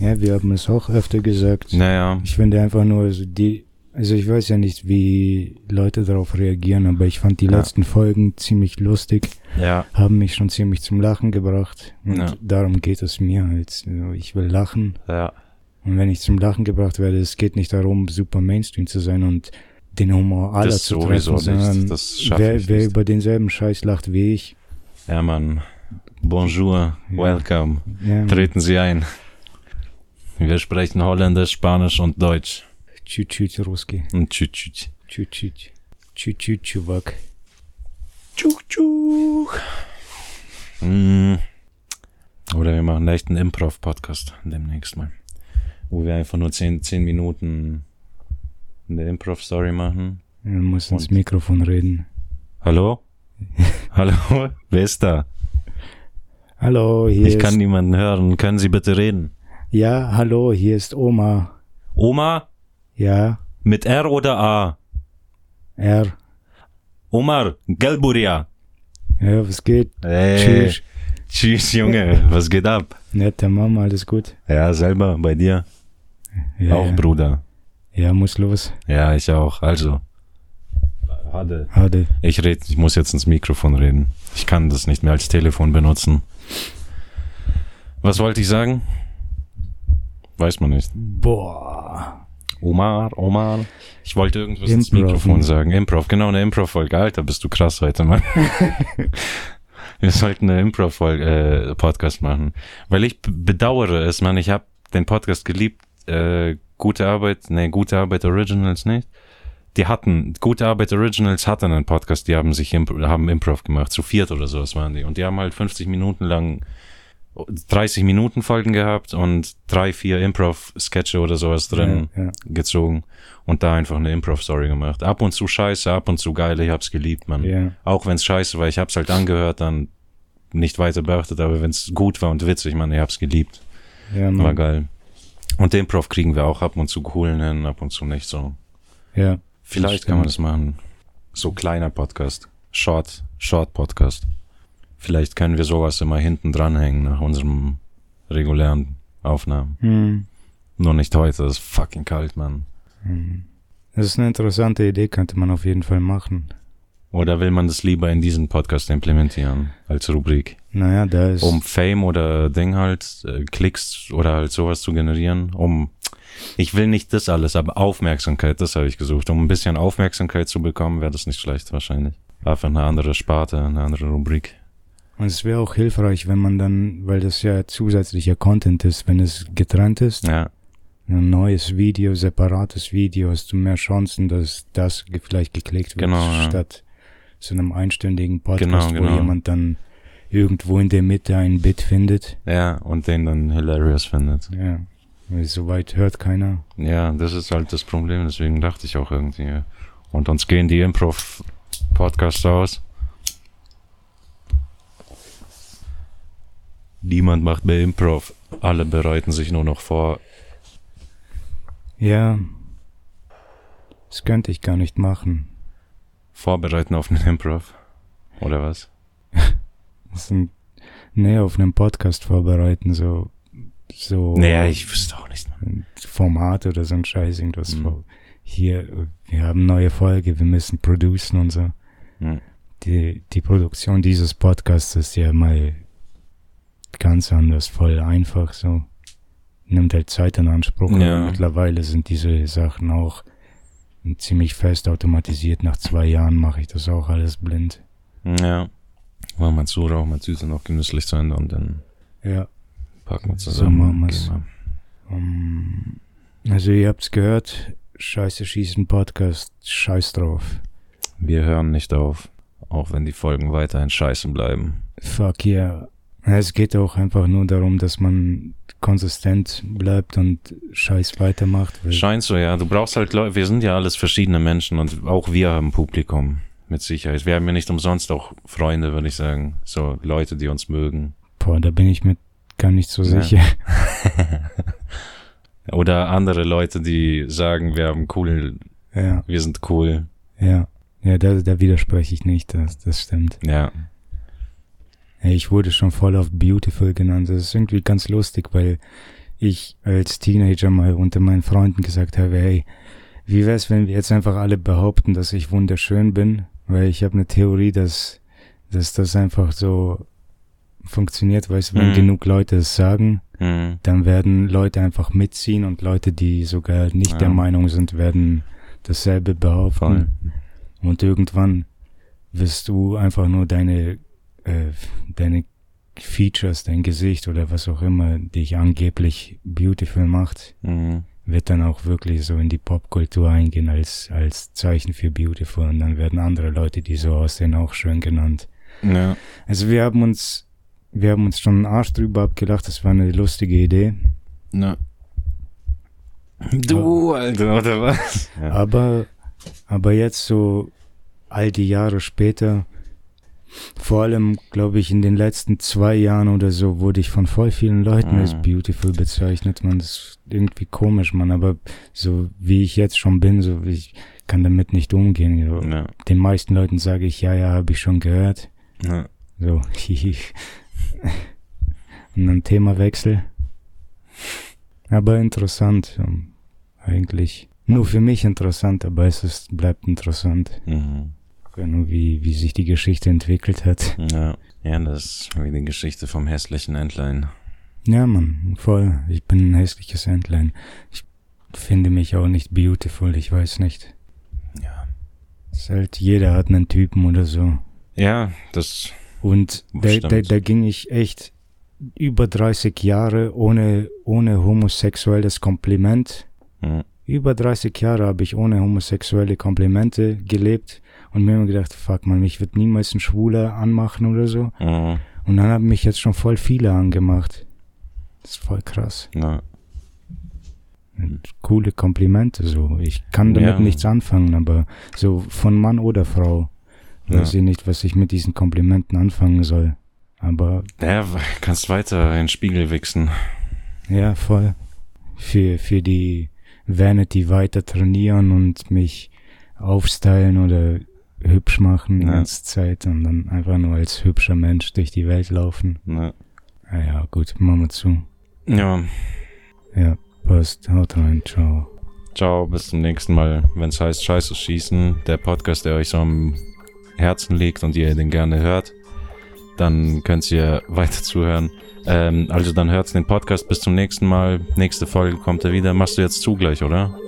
Ja, wir haben es auch öfter gesagt. Naja, Ich finde einfach nur so die, also ich weiß ja nicht, wie Leute darauf reagieren, aber ich fand die Ja. letzten Folgen ziemlich lustig, ja, haben mich schon ziemlich zum Lachen gebracht und Ja. darum geht es mir halt. So, Ich will lachen ja, und wenn ich zum Lachen gebracht werde, es geht nicht darum, super Mainstream zu sein und den Humor aller Das zu sowieso treffen, nicht. sondern wer, ich wer über denselben Scheiß lacht wie ich, ja, Mann. Bonjour, welcome. ja, Treten Sie ein. Wir sprechen Holländisch, Spanisch und Deutsch. чуть-чуть русский, Und tschüss, tschüss. чуть-чуть, чуть-чуть, чувак. Tschuk, tschuk. Mm. Oder wir machen echt einen Improv-Podcast demnächst mal. Wo wir einfach nur 10, 10 Minuten eine Improv-Story machen. Man muss ins Und- Mikrofon reden. Hallo? Hallo? Wer ist da? Hallo, hier Ich ist kann niemanden hören. Können Sie bitte reden? Ja, hallo, hier ist Oma. Oma? Ja, Mit R oder A? er. Omar, Gelburia. Ja, was geht? Hey. Tschüss. Tschüss, Junge. Was geht ab? Nette Mama, alles gut? Ja, selber, bei dir. Ja, auch, ja. Bruder. Ja, muss los. Ja, ich auch. Also. Hade. Hade. Ich red, ich muss jetzt ins Mikrofon reden. Ich kann das nicht mehr als Telefon benutzen. Was wollte ich sagen? Weiß man nicht. Boah. Omar, Omar. Ich wollte irgendwas ins Improv, Mikrofon ne? sagen. Improv, genau, eine Improv-Folge. Alter, bist du krass heute, Mann. Wir sollten eine Improv-Folge, äh, Podcast machen. Weil ich bedauere es, Mann. Ich habe den Podcast geliebt. Äh, gute Arbeit, nee, gute Arbeit Originals nicht. Die hatten, gute Arbeit Originals hatten einen Podcast, die haben sich, Impro, haben Improv gemacht. Zu viert oder sowas waren die. Und die haben halt 50 Minuten lang 30 Minuten Folgen gehabt und drei, vier Improv-Sketche oder sowas drin Ja, ja. gezogen und da einfach eine Improv-Story gemacht. Ab und zu scheiße, ab und zu geil, ich hab's geliebt, man. Ja. Auch wenn's scheiße war, ich hab's halt angehört, dann nicht weiter beachtet, aber wenn's gut war und witzig, man, ich hab's geliebt. Ja, War Mann. geil. Und Improv kriegen wir auch ab und zu coolen hin, ab und zu nicht so. Ja. Vielleicht kann man das machen. So kleiner Podcast. Short, Short Podcast. Vielleicht können wir sowas immer hinten dranhängen nach unserem regulären Aufnahmen. Hm. Nur nicht heute, das ist fucking kalt, Mann. Hm. Das ist eine interessante Idee, könnte man auf jeden Fall machen. Oder will man das lieber in diesen Podcast implementieren als Rubrik? Naja, da ist. Um Fame oder Ding halt, äh, Klicks oder halt sowas zu generieren, um ich will nicht das alles, aber Aufmerksamkeit, das habe ich gesucht. Um ein bisschen Aufmerksamkeit zu bekommen, wäre das nicht schlecht wahrscheinlich. Einfach eine andere Sparte, eine andere Rubrik. Und es wäre auch hilfreich, wenn man dann, weil das ja zusätzlicher Content ist, wenn es getrennt ist, Ja, ein neues Video, separates Video, hast du mehr Chancen, dass das vielleicht geklickt wird, Genau, ja. statt so einem einstündigen Podcast, Genau, genau. wo jemand dann irgendwo in der Mitte ein Bit findet. ja, und den dann hilarious findet. Ja, soweit hört keiner. Ja, das ist halt das Problem, deswegen dachte ich auch irgendwie. Und uns gehen die Improv-Podcasts aus. Niemand macht mehr Improv. Alle bereiten sich nur noch vor. Ja, das könnte ich gar nicht machen. Vorbereiten auf einen Improv. Oder was? Das sind, nee, auf einem Podcast vorbereiten, so, so. Naja, ich wüsste auch nicht. ein Format oder so ein Scheiß, irgendwas. Mhm. Hier, wir haben neue Folge, wir müssen producen und so. Hm. Die, die Produktion dieses Podcasts ist ja mal ganz anders, voll einfach so. Nimmt halt Zeit in Anspruch. Ja. Mittlerweile sind diese Sachen auch ziemlich fest automatisiert. Nach zwei Jahren mache ich das auch alles blind. Ja. Machen wir zu, rauchen wir Süße noch genüsslich zu Ende und dann Ja. packen wir So zusammen. machen wir's. Gehen Um, also ihr habt's gehört, Scheiße schießen Podcast, scheiß drauf. wir. hören nicht auf. Auch wenn die Folgen weiterhin scheiße bleiben. Fuck yeah. Es geht auch einfach nur darum, dass man konsistent bleibt und Scheiß weitermacht. Scheint so, ja. Du brauchst halt Leute, wir sind ja alles verschiedene Menschen und auch wir haben Publikum. Mit Sicherheit. Wir haben ja nicht umsonst auch Freunde, würde ich sagen. So Leute, die uns mögen. Boah, da bin ich mir gar nicht so Ja. sicher. Oder andere Leute, die sagen, wir haben cool, Ja, wir sind cool. ja. Ja, da, da widerspreche ich nicht, das, das stimmt. Ja. Ich wurde schon voll auf Beautiful genannt. Das ist irgendwie ganz lustig, weil ich als Teenager mal unter meinen Freunden gesagt habe, hey, wie wär's, wenn wir jetzt einfach alle behaupten, dass ich wunderschön bin? Weil ich habe eine Theorie, dass, dass das einfach so funktioniert, weißt du, wenn Mhm. genug Leute es sagen, Mhm. dann werden Leute einfach mitziehen und Leute, die sogar nicht Ja. der Meinung sind, werden dasselbe behaupten. Voll. Und irgendwann wirst du einfach nur deine, äh, deine Features, dein Gesicht oder was auch immer dich angeblich beautiful macht, Mhm. wird dann auch wirklich so in die Popkultur eingehen als, als Zeichen für beautiful. Und dann werden andere Leute, die so aussehen, auch schön genannt. Ja. Also wir haben uns, wir haben uns schon einen Arsch drüber abgelacht. Das war eine lustige Idee. ja. Du, Alter, oder was? Ja. Aber, aber jetzt so all die Jahre später, vor allem, glaube ich, in den letzten zwei Jahren oder so, wurde ich von voll vielen Leuten Mhm. als beautiful bezeichnet. Man, das ist irgendwie komisch, man. Aber so wie ich jetzt schon bin, so ich kann damit nicht umgehen. So. Ja. Den meisten Leuten sage ich, ja, ja, habe ich schon gehört. Ja. So. Und dann Themawechsel. Aber interessant, eigentlich. Nur für mich interessant, aber es ist, bleibt interessant. Mhm. Nur wie, wie sich die Geschichte entwickelt hat. Ja. Ja, das ist wie die Geschichte vom hässlichen Entlein. Ja, Mann, voll. Ich bin ein hässliches Entlein. Ich finde mich auch nicht beautiful, ich weiß nicht. Ja. Es ist halt, jeder hat einen Typen oder so. Ja, das, Und da, da, da ging ich echt über 30 Jahre ohne, ohne homosexuelles Kompliment. mhm. Über 30 Jahre habe ich ohne homosexuelle Komplimente gelebt und mir immer gedacht, fuck man, mich wird niemals ein Schwuler anmachen oder so. Mhm. Und dann haben mich jetzt schon voll viele angemacht. Das ist voll krass. Ja. Coole Komplimente so. Ich kann damit Ja. nichts anfangen, aber so von Mann oder Frau weiß Ja. ich nicht, was ich mit diesen Komplimenten anfangen soll. Aber Ja, kannst weiter in den Spiegel wichsen. Ja, voll. Für, für die Vanity weiter trainieren und mich aufstylen oder hübsch machen die Ja. ganze Zeit und dann einfach nur als hübscher Mensch durch die Welt laufen. Ja. Ah ja, gut, machen wir zu. ja. Ja, passt. Haut rein, ciao. Ciao, bis zum nächsten Mal, wenn es heißt Scheiße schießen, der Podcast, der euch so am Herzen liegt und ihr den gerne hört, dann könnt ihr weiter zuhören. Ähm, also dann hört den Podcast bis zum nächsten Mal. Nächste Folge kommt er wieder. Machst du jetzt zu gleich, oder?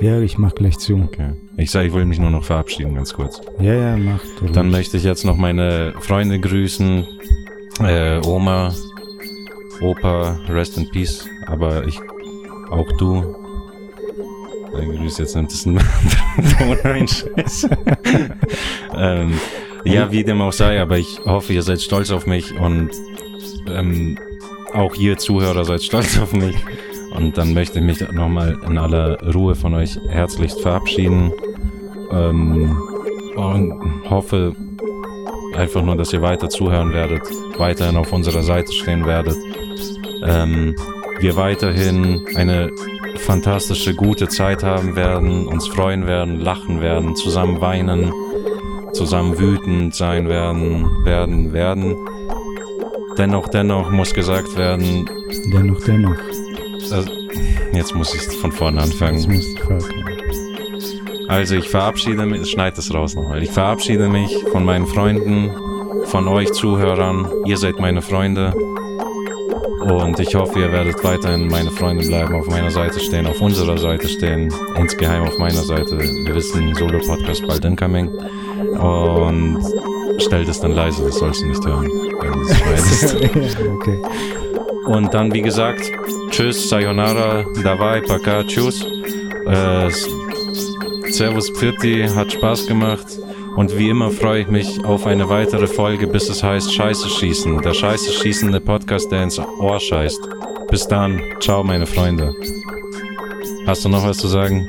Ja, ich mach gleich zu. Okay. Ich sage, ich will mich nur noch verabschieden, ganz kurz. Ja, ja, mach. du Dann ruhig. möchte ich jetzt noch meine Freunde grüßen. Äh, Oma, Opa, rest in peace. Aber ich, auch du. Dein Grüß jetzt nimmt es ein, Scheiße. ähm, ja, wie dem auch sei, aber ich hoffe, ihr seid stolz auf mich und ähm, auch ihr Zuhörer seid stolz auf mich. Und dann möchte ich mich nochmal in aller Ruhe von euch herzlichst verabschieden. Ähm, und hoffe einfach nur, dass ihr weiter zuhören werdet, weiterhin auf unserer Seite stehen werdet. Ähm, wir weiterhin eine fantastische, gute Zeit haben werden, uns freuen werden, lachen werden, zusammen weinen, zusammen wütend sein werden, werden, werden. Dennoch, dennoch muss gesagt werden, Dennoch, dennoch. Also, jetzt muss ich von vorne anfangen. Also ich verabschiede mich, schneid das raus nochmal. Ich verabschiede mich von meinen Freunden, von euch Zuhörern. Ihr seid meine Freunde. Und ich hoffe, ihr werdet weiterhin meine Freunde bleiben, auf meiner Seite stehen, auf unserer Seite stehen, insgeheim auf meiner Seite. Wir wissen, Solo-Podcast bald incoming. Und stellt es dann leise, das sollst du nicht hören, wenn du es schneidest. okay. Und dann, wie gesagt, tschüss, sayonara, davai, paka, tschüss. Äh, Servus Pfirti, hat Spaß gemacht. Und wie immer freue ich mich auf eine weitere Folge, bis es heißt Scheiße schießen. Der Scheiße schießende Podcast, der ins Ohr scheißt. Bis dann. Ciao, meine Freunde. Hast du noch was zu sagen?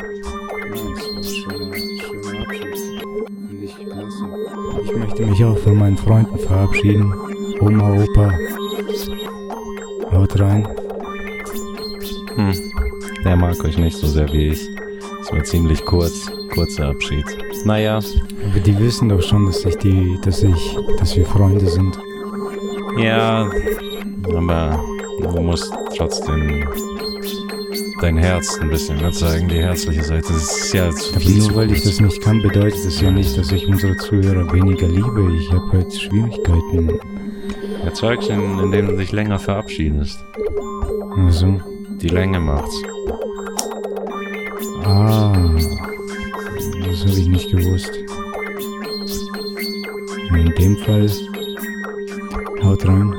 Ich möchte mich auch von meinen Freunden verabschieden. Oma, Opa. Haut rein. Hm. Der mag euch nicht so sehr wie ich. Es war ziemlich kurz. Kurzer Abschied. Naja. Aber die wissen doch schon, dass ich die, dass ich, dass wir Freunde sind. Ja, aber du musst trotzdem dein Herz ein bisschen mehr zeigen, die herzliche Seite. Das ist ja zu Aber nur weil ich das nicht kann, bedeutet das ja nicht, dass ich unsere Zuhörer weniger liebe. Ich habe halt Schwierigkeiten. Zeig's ihnen, indem du dich länger verabschiedest. Also, Die Länge macht's. ah, das habe ich nicht gewusst. In dem Fall, haut rein.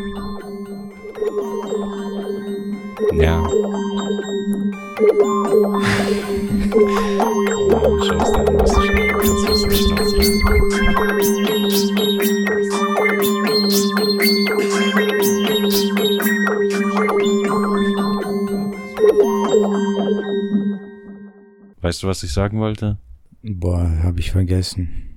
Ja. Oh, scheiß dir an, was du kannst, was du nicht Weißt du, was ich sagen wollte? Boah, habe ich vergessen.